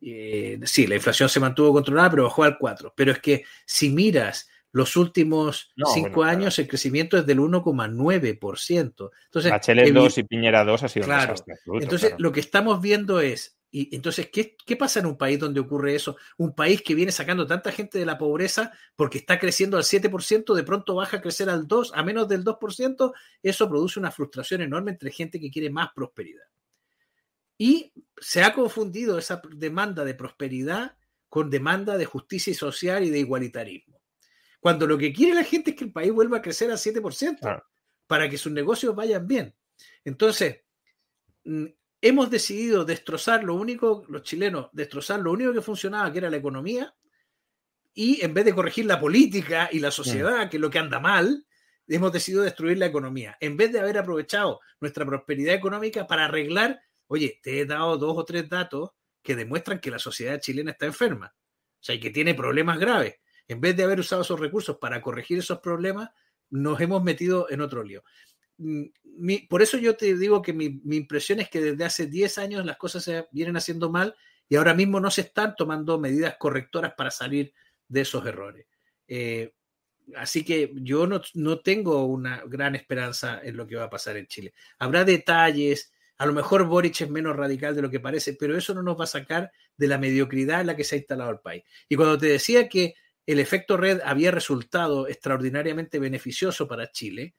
Eh, sí, la inflación se mantuvo controlada, pero bajó al 4. Pero es que si miras los últimos cinco años, el crecimiento es del 1,9%. Entonces, Bachelet 2 y Piñera 2 ha sido claro, Entonces, lo que estamos viendo es, y entonces, ¿qué, ¿qué, pasa en un país donde ocurre eso? Un país que viene sacando tanta gente de la pobreza porque está creciendo al 7%, de pronto baja a crecer al 2, a menos del 2%, eso produce una frustración enorme entre gente que quiere más prosperidad. Y se ha confundido esa demanda de prosperidad con demanda de justicia social y de igualitarismo. Cuando lo que quiere la gente es que el país vuelva a crecer al 7% para que sus negocios vayan bien. Entonces, mm, hemos decidido destrozar lo único, los chilenos, destrozar lo único que funcionaba, que era la economía, y en vez de corregir la política y la sociedad, que es lo que anda mal, hemos decidido destruir la economía. En vez de haber aprovechado nuestra prosperidad económica para arreglar, oye, te he dado dos o tres datos que demuestran que la sociedad chilena está enferma, o sea, y que tiene problemas graves. En vez de haber usado esos recursos para corregir esos problemas, nos hemos metido en otro lío. Mm, por eso yo te digo que mi, impresión es que desde hace 10 años las cosas se vienen haciendo mal y ahora mismo no se están tomando medidas correctoras para salir de esos errores. Eh, así que yo no, no, tengo una gran esperanza en lo que va a pasar en Chile. Habrá detalles, a lo mejor Boric es menos radical de lo que parece, pero eso no nos va a sacar de la mediocridad en la que se ha instalado el país. Y cuando te decía que el efecto red había resultado extraordinariamente beneficioso para Chile,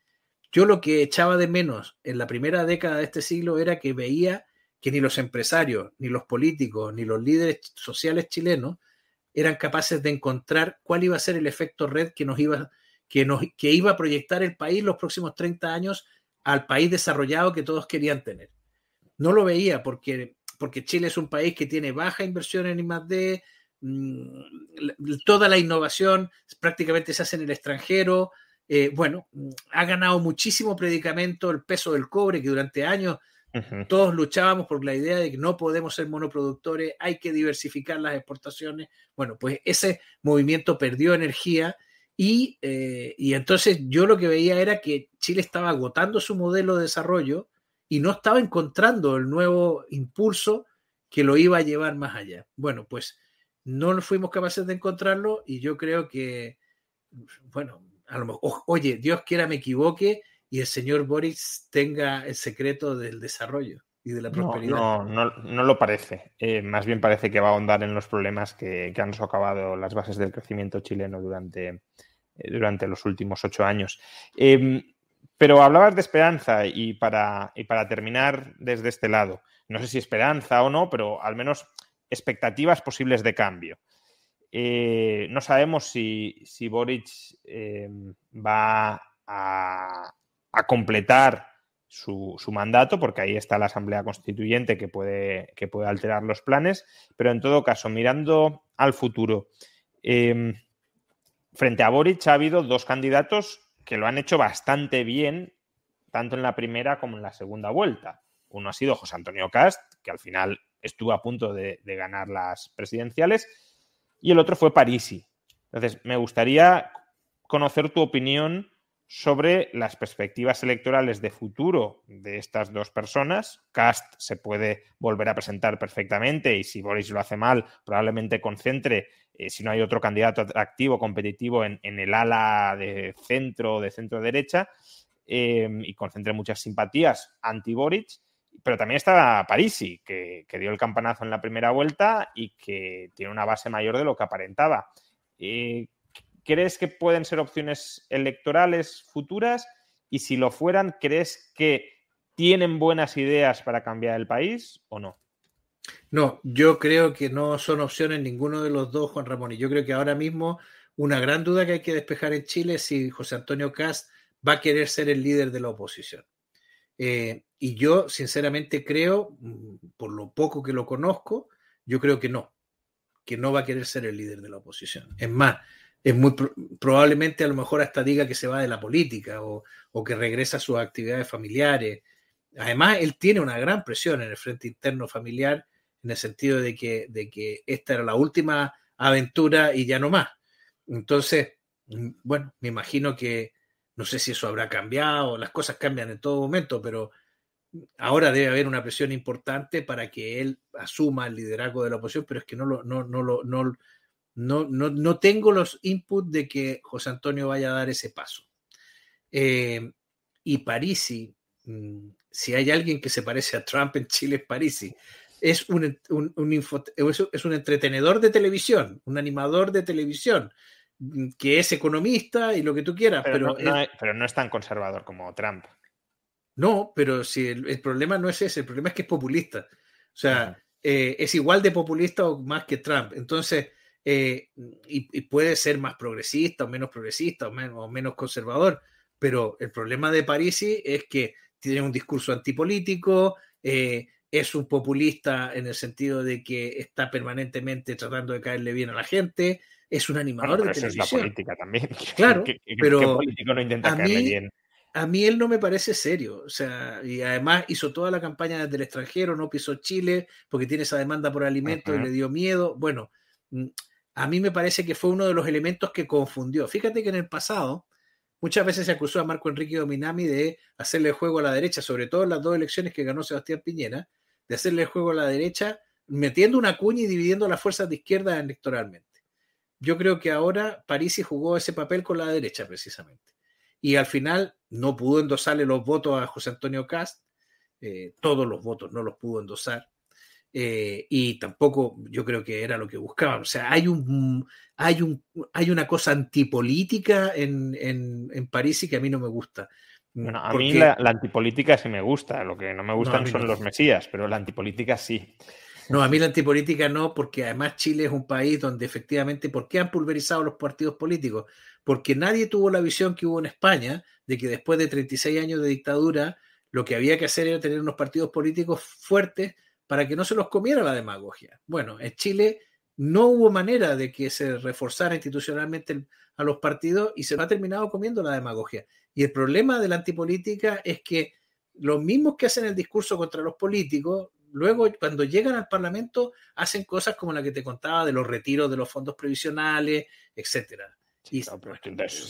yo lo que echaba de menos en la primera década de este siglo era que veía que ni los empresarios, ni los políticos, ni los líderes sociales chilenos eran capaces de encontrar cuál iba a ser el efecto red que nos iba, que nos, que iba a proyectar el país los próximos 30 años al país desarrollado que todos querían tener. No lo veía porque, porque Chile es un país que tiene baja inversión en I+D, mm, toda la innovación prácticamente se hace en el extranjero, eh, bueno, ha ganado muchísimo predicamento el peso del cobre, que durante años todos luchábamos por la idea de que no podemos ser monoproductores, hay que diversificar las exportaciones. Bueno, pues ese movimiento perdió energía y, eh, y entonces yo lo que veía era que Chile estaba agotando su modelo de desarrollo y no estaba encontrando el nuevo impulso que lo iba a llevar más allá. Bueno, pues no fuimos capaces de encontrarlo y yo creo que, bueno, a lo mejor, oye, Dios quiera me equivoque y el señor Boris tenga el secreto del desarrollo y de la prosperidad. No, no, no, lo parece. Eh, más bien parece que va a ahondar en los problemas que, han socavado las bases del crecimiento chileno durante, eh, durante los últimos ocho años. Em, pero hablabas de esperanza y para, y para terminar desde este lado, no sé si esperanza o no, pero al menos expectativas posibles de cambio. Eh, no sabemos si, si Boric em, va a, completar su, mandato, porque ahí está la Asamblea Constituyente que puede, que puede alterar los planes, pero en todo caso, mirando al futuro, em, frente a Boric ha habido dos candidatos que lo han hecho bastante bien, tanto en la primera como en la segunda vuelta. Uno ha sido José Antonio Cast, que al final estuvo a punto de ganar las presidenciales, y el otro fue Parisi. Entonces, me gustaría conocer tu opinión sobre las perspectivas electorales de futuro de estas dos personas. Cast se puede volver a presentar perfectamente y si Boris lo hace mal, probablemente concentre, eh, si no hay otro candidato atractivo, competitivo en, el ala de centro o de centro derecha eh, y concentre muchas simpatías anti-Boric. Pero también está Parisi, que, dio el campanazo en la primera vuelta y que tiene una base mayor de lo que aparentaba. Eh, ¿Crees que pueden ser opciones electorales futuras? Y si lo fueran, ¿crees que tienen buenas ideas para cambiar el país o no? No, yo creo que no son opciones ninguno de los dos, Juan Ramón. Y yo creo que ahora mismo una gran duda que hay que despejar en Chile es si José Antonio Cast va a querer ser el líder de la oposición. Eh, y yo, sinceramente, creo, mm, por lo poco que lo conozco, yo creo que no, que no va a querer ser el líder de la oposición. Es más, es muy probablemente a lo mejor hasta diga que se va de la política o, que regresa a sus actividades familiares. Además, él tiene una gran presión en el frente interno familiar en el sentido de que, de que esta era la última aventura y ya no más. Entonces, mm, bueno, me imagino que, no sé si eso habrá cambiado, las cosas cambian en todo momento, pero ahora debe haber una presión importante para que él asuma el liderazgo de la oposición, pero es que no lo, no, no, no, no, no, no tengo los inputs de que José Antonio vaya a dar ese paso. Eh, y Parisi, mm, si hay alguien que se parece a Trump en Chile, es Parisi. Es un, un, es un entretenedor de televisión, un animador de televisión que es economista y lo que tú quieras. Pero, pero, no, es, pero no, es, tan conservador como Trump. No, pero si el, problema no es ese, el problema es que es populista. O sea, eh, es igual de populista o más que Trump. Entonces, eh, y, puede ser más progresista o menos progresista o menos, o menos conservador, pero el problema de Parisi es que tiene un discurso antipolítico, eh, es un populista en el sentido de que está permanentemente tratando de caerle bien a la gente, es un animador de televisión. es la política también. <laughs> Claro, pero ¿qué político no intenta caerle bien? A mí él no me parece serio, o sea, y además hizo toda la campaña desde el extranjero, no pisó Chile porque tiene esa demanda por alimentos y le dio miedo. Bueno, mm, a mí me parece que fue uno de los elementos que confundió. Fíjate que en el pasado muchas veces se acusó a Marco Enrique Dominami de hacerle juego a la derecha, sobre todo en las dos elecciones que ganó Sebastián Piñera, de hacerle juego a la derecha, metiendo una cuña y dividiendo las fuerzas de izquierda electoralmente. Yo creo que ahora Parisi jugó ese papel con la derecha precisamente. Y al final no pudo endosarle los votos a José Antonio Cast, eh, todos los votos no los pudo endosar. Eh, y tampoco yo creo que era lo que buscaban. O sea, hay, un, hay, un, hay una cosa antipolítica en, en, en París y que a mí no me gusta. Bueno, a mí la, antipolítica sí me gusta, lo que no me gustan son los mesías, pero la antipolítica sí. No, a mí la antipolítica no, porque además Chile es un país donde efectivamente, ¿por qué han pulverizado los partidos políticos? Porque nadie tuvo la visión que hubo en España de que después de 36 años de dictadura, lo que había que hacer era tener unos partidos políticos fuertes para que no se los comiera la demagogia. Bueno, en Chile no hubo manera de que se reforzara institucionalmente a los partidos y se lo ha terminado comiendo la demagogia. Y el problema de la antipolítica es que los mismos que hacen el discurso contra los políticos, luego cuando llegan al Parlamento hacen cosas como la que te contaba de los retiros de los fondos previsionales, etcétera.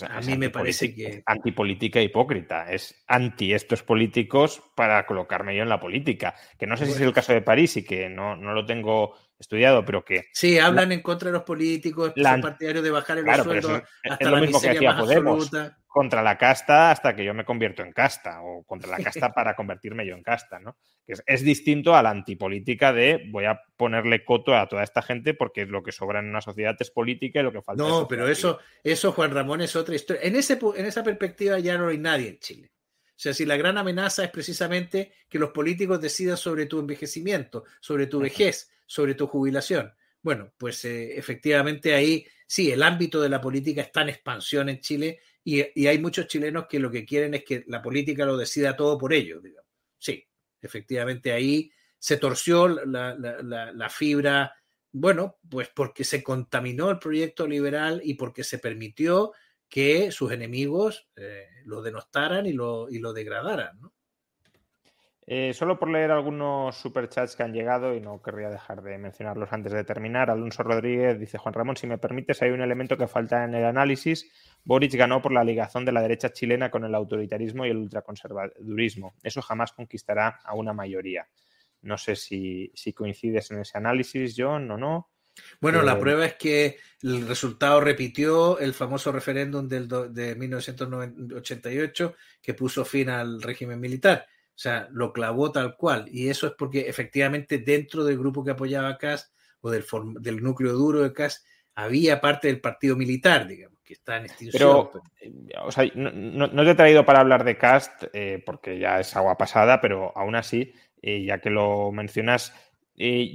A mí me parece que... Antipolítica hipócrita, es anti estos políticos para colocarme yo en la política. Que no sé si es el caso de París y que no, no lo tengo estudiado, pero que... Sí, hablan en contra de los políticos, son partidarios de bajar el claro, sueldos hasta es lo mismo que hacía Podemos. Contra la casta hasta que yo me convierto en casta, o contra la casta para convertirme yo en casta, ¿no? Que es, distinto a la antipolítica de voy a ponerle coto a toda esta gente porque lo que sobra en una sociedad es política y lo que falta no, pero eso, eso, Juan Ramón, es otra historia. En, ese, en esa perspectiva ya no hay nadie en Chile. O sea, si la gran amenaza es precisamente que los políticos decidan sobre tu envejecimiento, sobre tu vejez, sobre tu jubilación. Bueno, pues eh, efectivamente ahí sí, el ámbito de la política está en expansión en Chile y, hay muchos chilenos que lo que quieren es que la política lo decida todo por ellos. Digamos. Sí, efectivamente ahí se torció la, fibra, bueno, pues porque se contaminó el proyecto liberal y porque se permitió que sus enemigos eh, lo denostaran y lo, y lo degradaran. ¿no? Eh, solo por leer algunos superchats que han llegado, y no querría dejar de mencionarlos antes de terminar, Alonso Rodríguez dice, Juan Ramón, si me permites, hay un elemento que falta en el análisis. Boric ganó por la ligación de la derecha chilena con el autoritarismo y el ultraconservadurismo. Eso jamás conquistará a una mayoría. No sé si, coincides en ese análisis, John, o no. Bueno, la eh, prueba es que el resultado repitió el famoso referéndum del de 1988 que puso fin al régimen militar. O sea, lo clavó tal cual. Y eso es porque efectivamente dentro del grupo que apoyaba a Cast o del, del núcleo duro de Cast había parte del partido militar, digamos, que está en extinción. Pero, eh, o sea, no, te he traído para hablar de Cast eh, porque ya es agua pasada, pero aún así, eh, ya que lo mencionas,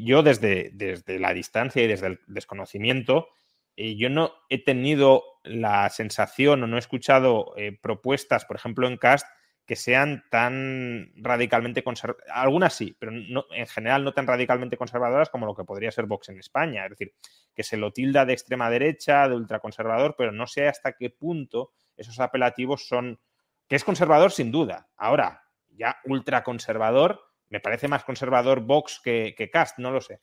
yo desde, desde la distancia y desde el desconocimiento, yo no he tenido la sensación o no he escuchado propuestas, por ejemplo, en Cast, que sean tan radicalmente conservadoras, algunas sí, pero en general no tan radicalmente conservadoras como lo que podría ser Vox en España. Es decir, que se lo tilda de extrema derecha, de ultraconservador, pero no sé hasta qué punto esos apelativos son, que es conservador sin duda. Ahora, ya ultraconservador, me parece más conservador Vox que, que Cast, no lo sé.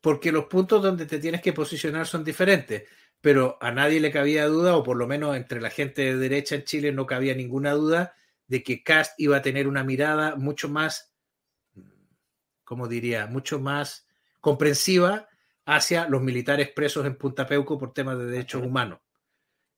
Porque los puntos donde te tienes que posicionar son diferentes pero a nadie le cabía duda, o por lo menos entre la gente de derecha en Chile no cabía ninguna duda de que Cast iba a tener una mirada mucho más, como diría, mucho más comprensiva hacia los militares presos en Punta Peuco por temas de derechos humanos.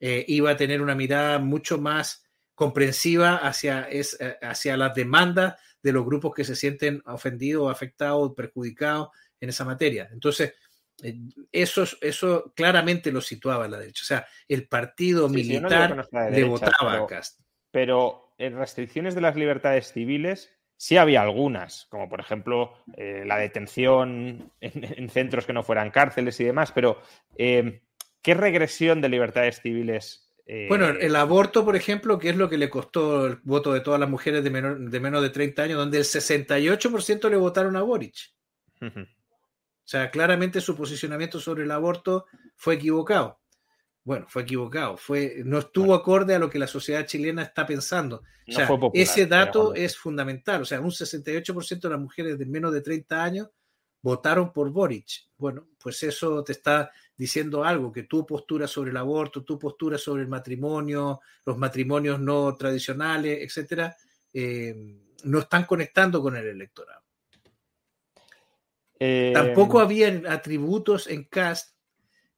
Eh, iba a tener una mirada mucho más comprensiva hacia, es, eh, hacia las demandas de los grupos que se sienten ofendidos, afectados, perjudicados en esa materia. Entonces, eh, eso, eso claramente lo situaba la derecha. O sea, el partido militar le votaba a Cast. Pero en restricciones de las libertades civiles sí había algunas, como por ejemplo eh, la detención en, centros que no fueran cárceles y demás, pero eh, ¿qué regresión de libertades civiles Eh, bueno, el aborto, por ejemplo, que es lo que le costó el voto de todas las mujeres de, menor, de menos de 30 años, donde el 68% le votaron a Boric. O sea, claramente su posicionamiento sobre el aborto fue equivocado. Bueno, fue equivocado, fue, no estuvo acorde a lo que la sociedad chilena está pensando. O sea, ese dato es fundamental. O sea, un 68% de las mujeres de menos de 30 años votaron por Boric. Bueno, pues eso te está diciendo algo, que tu postura sobre el aborto, tu postura sobre el matrimonio, los matrimonios no tradicionales, etcétera, eh, no están conectando con el electorado. Eh, Tampoco había atributos en Cast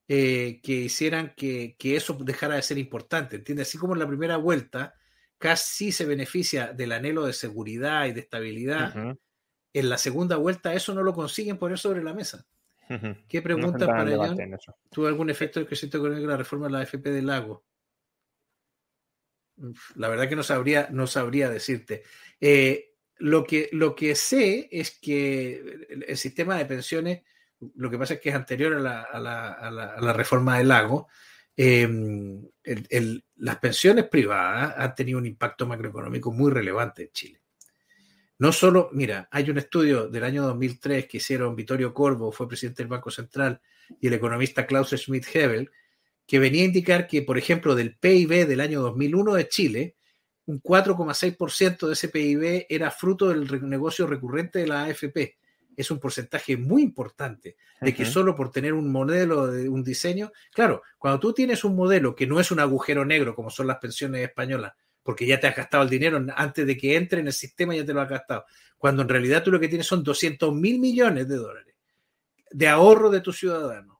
eh, que hicieran que, eso dejara de ser importante, ¿entiendes? Así como en la primera vuelta, casi se beneficia del anhelo de seguridad y de estabilidad, en la segunda vuelta eso no lo consiguen poner sobre la mesa. ¿Qué preguntas para ello? ¿Tuvo algún efecto del crecimiento económico de la reforma de la AFP del lago? La verdad que no sabría, no sabría decirte. Eh, lo, que, lo que sé es que el sistema de pensiones lo que pasa es que es anterior a la, a la, a la, reforma del lago. Em, las pensiones privadas han tenido un impacto macroeconómico muy relevante en Chile. No solo, mira, hay un estudio del año 2003 que hicieron Vittorio Corvo, fue presidente del Banco Central, y el economista Klaus Schmidt-Hebel, que venía a indicar que, por ejemplo, del PIB del año 2001 de Chile, un 4,6% de ese PIB era fruto del negocio recurrente de la AFP es un porcentaje muy importante de que solo por tener un modelo, de un diseño, claro, cuando tú tienes un modelo que no es un agujero negro como son las pensiones españolas, porque ya te has gastado el dinero antes de que entre en el sistema, ya te lo has gastado, cuando en realidad tú lo que tienes son 200 mil millones de dólares de ahorro de tus ciudadanos,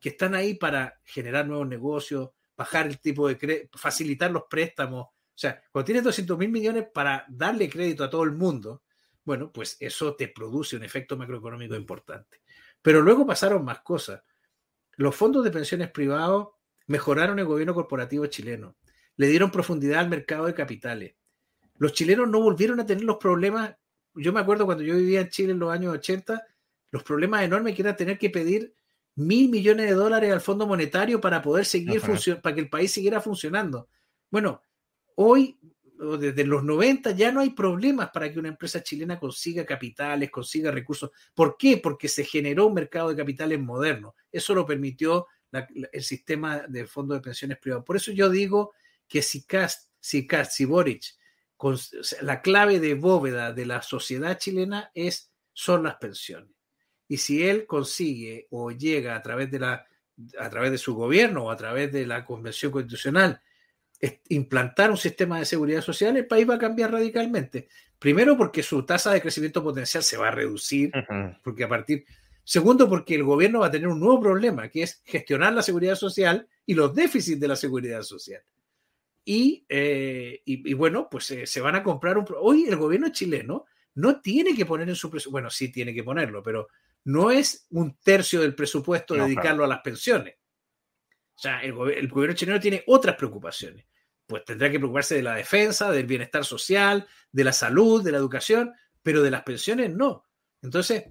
que están ahí para generar nuevos negocios, bajar el tipo de crédito, facilitar los préstamos. O sea, cuando tienes 200 mil millones para darle crédito a todo el mundo, bueno, pues eso te produce un efecto macroeconómico importante. Pero luego pasaron más cosas. Los fondos de pensiones privados mejoraron el gobierno corporativo chileno, le dieron profundidad al mercado de capitales. Los chilenos no volvieron a tener los problemas. Yo me acuerdo cuando yo vivía en Chile en los años 80, los problemas enormes que era tener que pedir mil millones de dólares al Fondo Monetario para poder seguir funcionando, para que el país siguiera funcionando. Bueno, hoy desde los 90 ya no hay problemas para que una empresa chilena consiga capitales, consiga recursos. ¿Por qué? Porque se generó un mercado de capitales moderno. Eso lo permitió el sistema de fondos de pensiones privados. Por eso yo digo que si Cast, si Cast, si Boric, la clave de bóveda de la sociedad chilena es, son las pensiones. Y si él consigue o llega a través de la a través de su gobierno o a través de la convención constitucional implantar un sistema de seguridad social, el país va a cambiar radicalmente. Primero porque su tasa de crecimiento potencial se va a reducir, porque a partir... Segundo porque el gobierno va a tener un nuevo problema, que es gestionar la seguridad social y los déficits de la seguridad social. Y, eh, y, bueno, pues eh, se van a comprar un... Hoy el gobierno chileno no tiene que poner en su presupuesto, bueno, sí tiene que ponerlo, pero no es un tercio del presupuesto dedicarlo a las pensiones. O sea, el, el, gobierno chileno tiene otras preocupaciones pues tendrá que preocuparse de la defensa, del bienestar social, de la salud, de la educación, pero de las pensiones no. Entonces,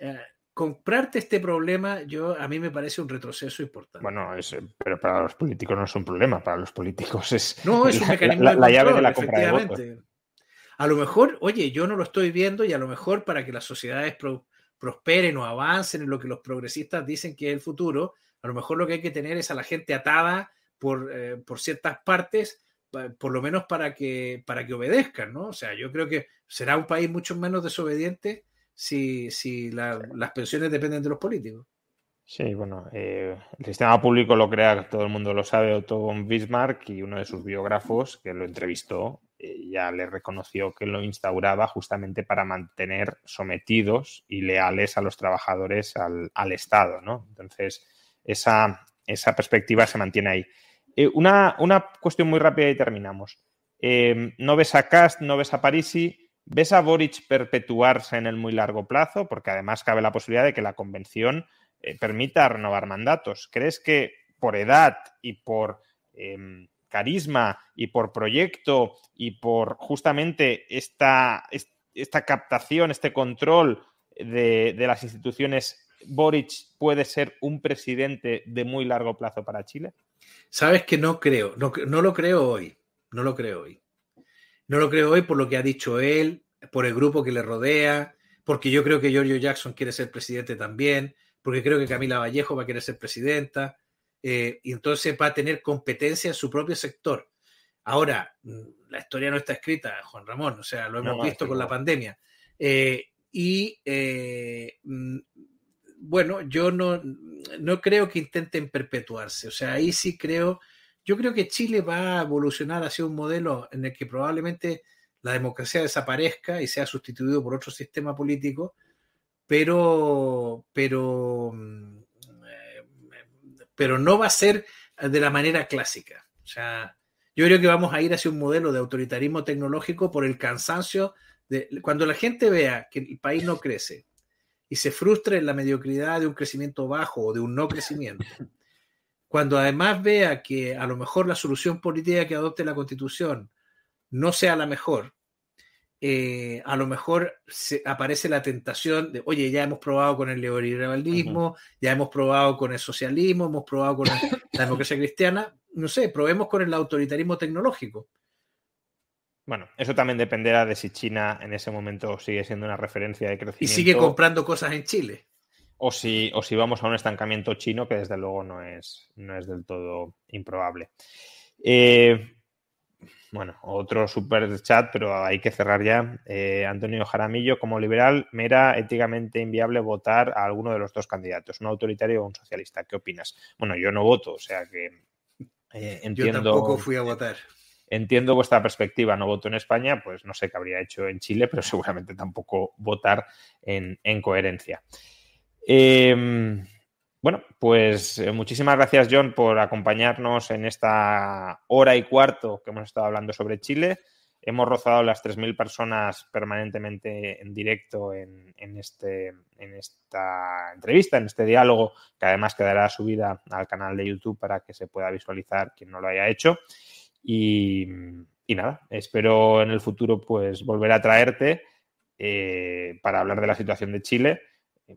eh, comprarte este problema, yo a mí me parece un retroceso importante. Bueno, es, pero para los políticos no es un problema, para los políticos es, no, es un mecanismo la, de llave de la compra de A lo mejor, oye, yo no lo estoy viendo y a lo mejor para que las sociedades prosperen o avancen en lo que los progresistas dicen que es el futuro, a lo mejor lo que hay que tener es a la gente atada eh, por, ciertas partes, por lo menos para que, para que obedezcan, ¿no? O sea, yo creo que será un país mucho menos desobediente si, si las pensiones dependen de los políticos. Sí, bueno, eh, el sistema público lo crea, todo el mundo lo sabe, Otto von Bismarck, y uno de sus biógrafos que lo entrevistó eh, ya le reconoció que lo instauraba justamente para mantener sometidos y leales a los trabajadores al, al Estado, ¿no? Entonces, esa, esa perspectiva se mantiene ahí. Eh, una, cuestión muy rápida y terminamos. No ves a Cast, no ves a Parisi, ves a Boric perpetuarse en el muy largo plazo, porque además cabe la posibilidad de que la convención eh, permita renovar mandatos. ¿Crees que por edad y por em, carisma y por proyecto y por justamente esta, esta captación, este control de, las instituciones Boric puede ser un presidente de muy largo plazo para Chile? Sabes que no creo, no, no lo creo hoy, no lo creo hoy. No lo creo hoy por lo que ha dicho él, por el grupo que le rodea, porque yo creo que Giorgio Jackson quiere ser presidente también, porque creo que Camila Vallejo va a querer ser presidenta, eh, y entonces va a tener competencia en su propio sector. Ahora, mm, la historia no está escrita, Juan Ramón, o sea, lo hemos visto con la pandemia. Eh, y eh, mm, bueno, yo no, no creo que intenten perpetuarse, o sea, ahí sí creo, yo creo que Chile va a evolucionar hacia un modelo en el que probablemente la democracia desaparezca y sea sustituido por otro sistema político, pero, pero, mm, pero no va a ser de la manera clásica. O sea, yo creo que vamos a ir hacia un modelo de autoritarismo tecnológico por el cansancio de cuando la gente vea que el país no crece y se frustra en la mediocridad de un crecimiento bajo o de un no crecimiento. Cuando además vea que a lo mejor la solución política que adopte la Constitución no sea la mejor, eh, a lo mejor se, aparece la tentación de, oye, ya hemos probado con el neoliberalismo, ya hemos probado con el socialismo, hemos probado con la democracia cristiana, no sé, probemos con el autoritarismo tecnológico. Bueno, eso también dependerá de si China en ese momento sigue siendo una referencia de crecimiento. Y sigue comprando cosas en Chile. O si, o si vamos a un estancamiento chino, que desde luego no es, no es del todo improbable. Eh, bueno, otro super chat, pero hay que cerrar ya. Eh, Antonio Jaramillo, como liberal, me era éticamente inviable votar a alguno de los dos candidatos, un autoritario o un socialista. ¿Qué opinas? Bueno, yo no voto, o sea que eh, entiendo. Yo tampoco fui a votar. Entiendo vuestra perspectiva, no voto en España, pues no sé qué habría hecho en Chile, pero <laughs> seguramente tampoco votar en, en coherencia. Eh, bueno, pues eh, muchísimas gracias, John, por acompañarnos en esta hora y cuarto que hemos estado hablando sobre Chile. Hemos rozado las 3.000 personas permanentemente en directo en, este, en esta entrevista, en este diálogo, que además quedará subida al canal de YouTube para que se pueda visualizar quien no lo haya hecho. Y, nada, espero en el futuro pues volver a traerte eh, para hablar de la situación de Chile,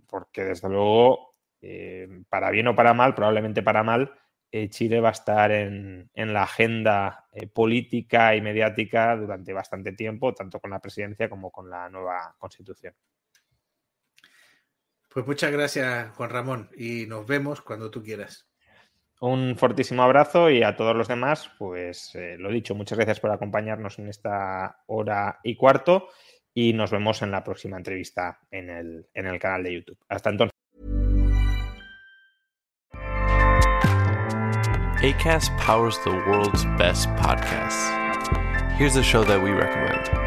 porque desde luego eh, para bien o para mal, probablemente para mal, eh, Chile va a estar en, la agenda eh, política y mediática durante bastante tiempo, tanto con la presidencia como con la nueva constitución. Pues muchas gracias, Juan Ramón, y nos vemos cuando tú quieras. Un fortísimo abrazo y a todos los demás, pues lo dicho, muchas gracias por acompañarnos en esta hora y cuarto y nos vemos en la próxima entrevista en el, canal de YouTube. Hasta entonces. ACAST powers the world's best podcasts. Here's a show that we recommend.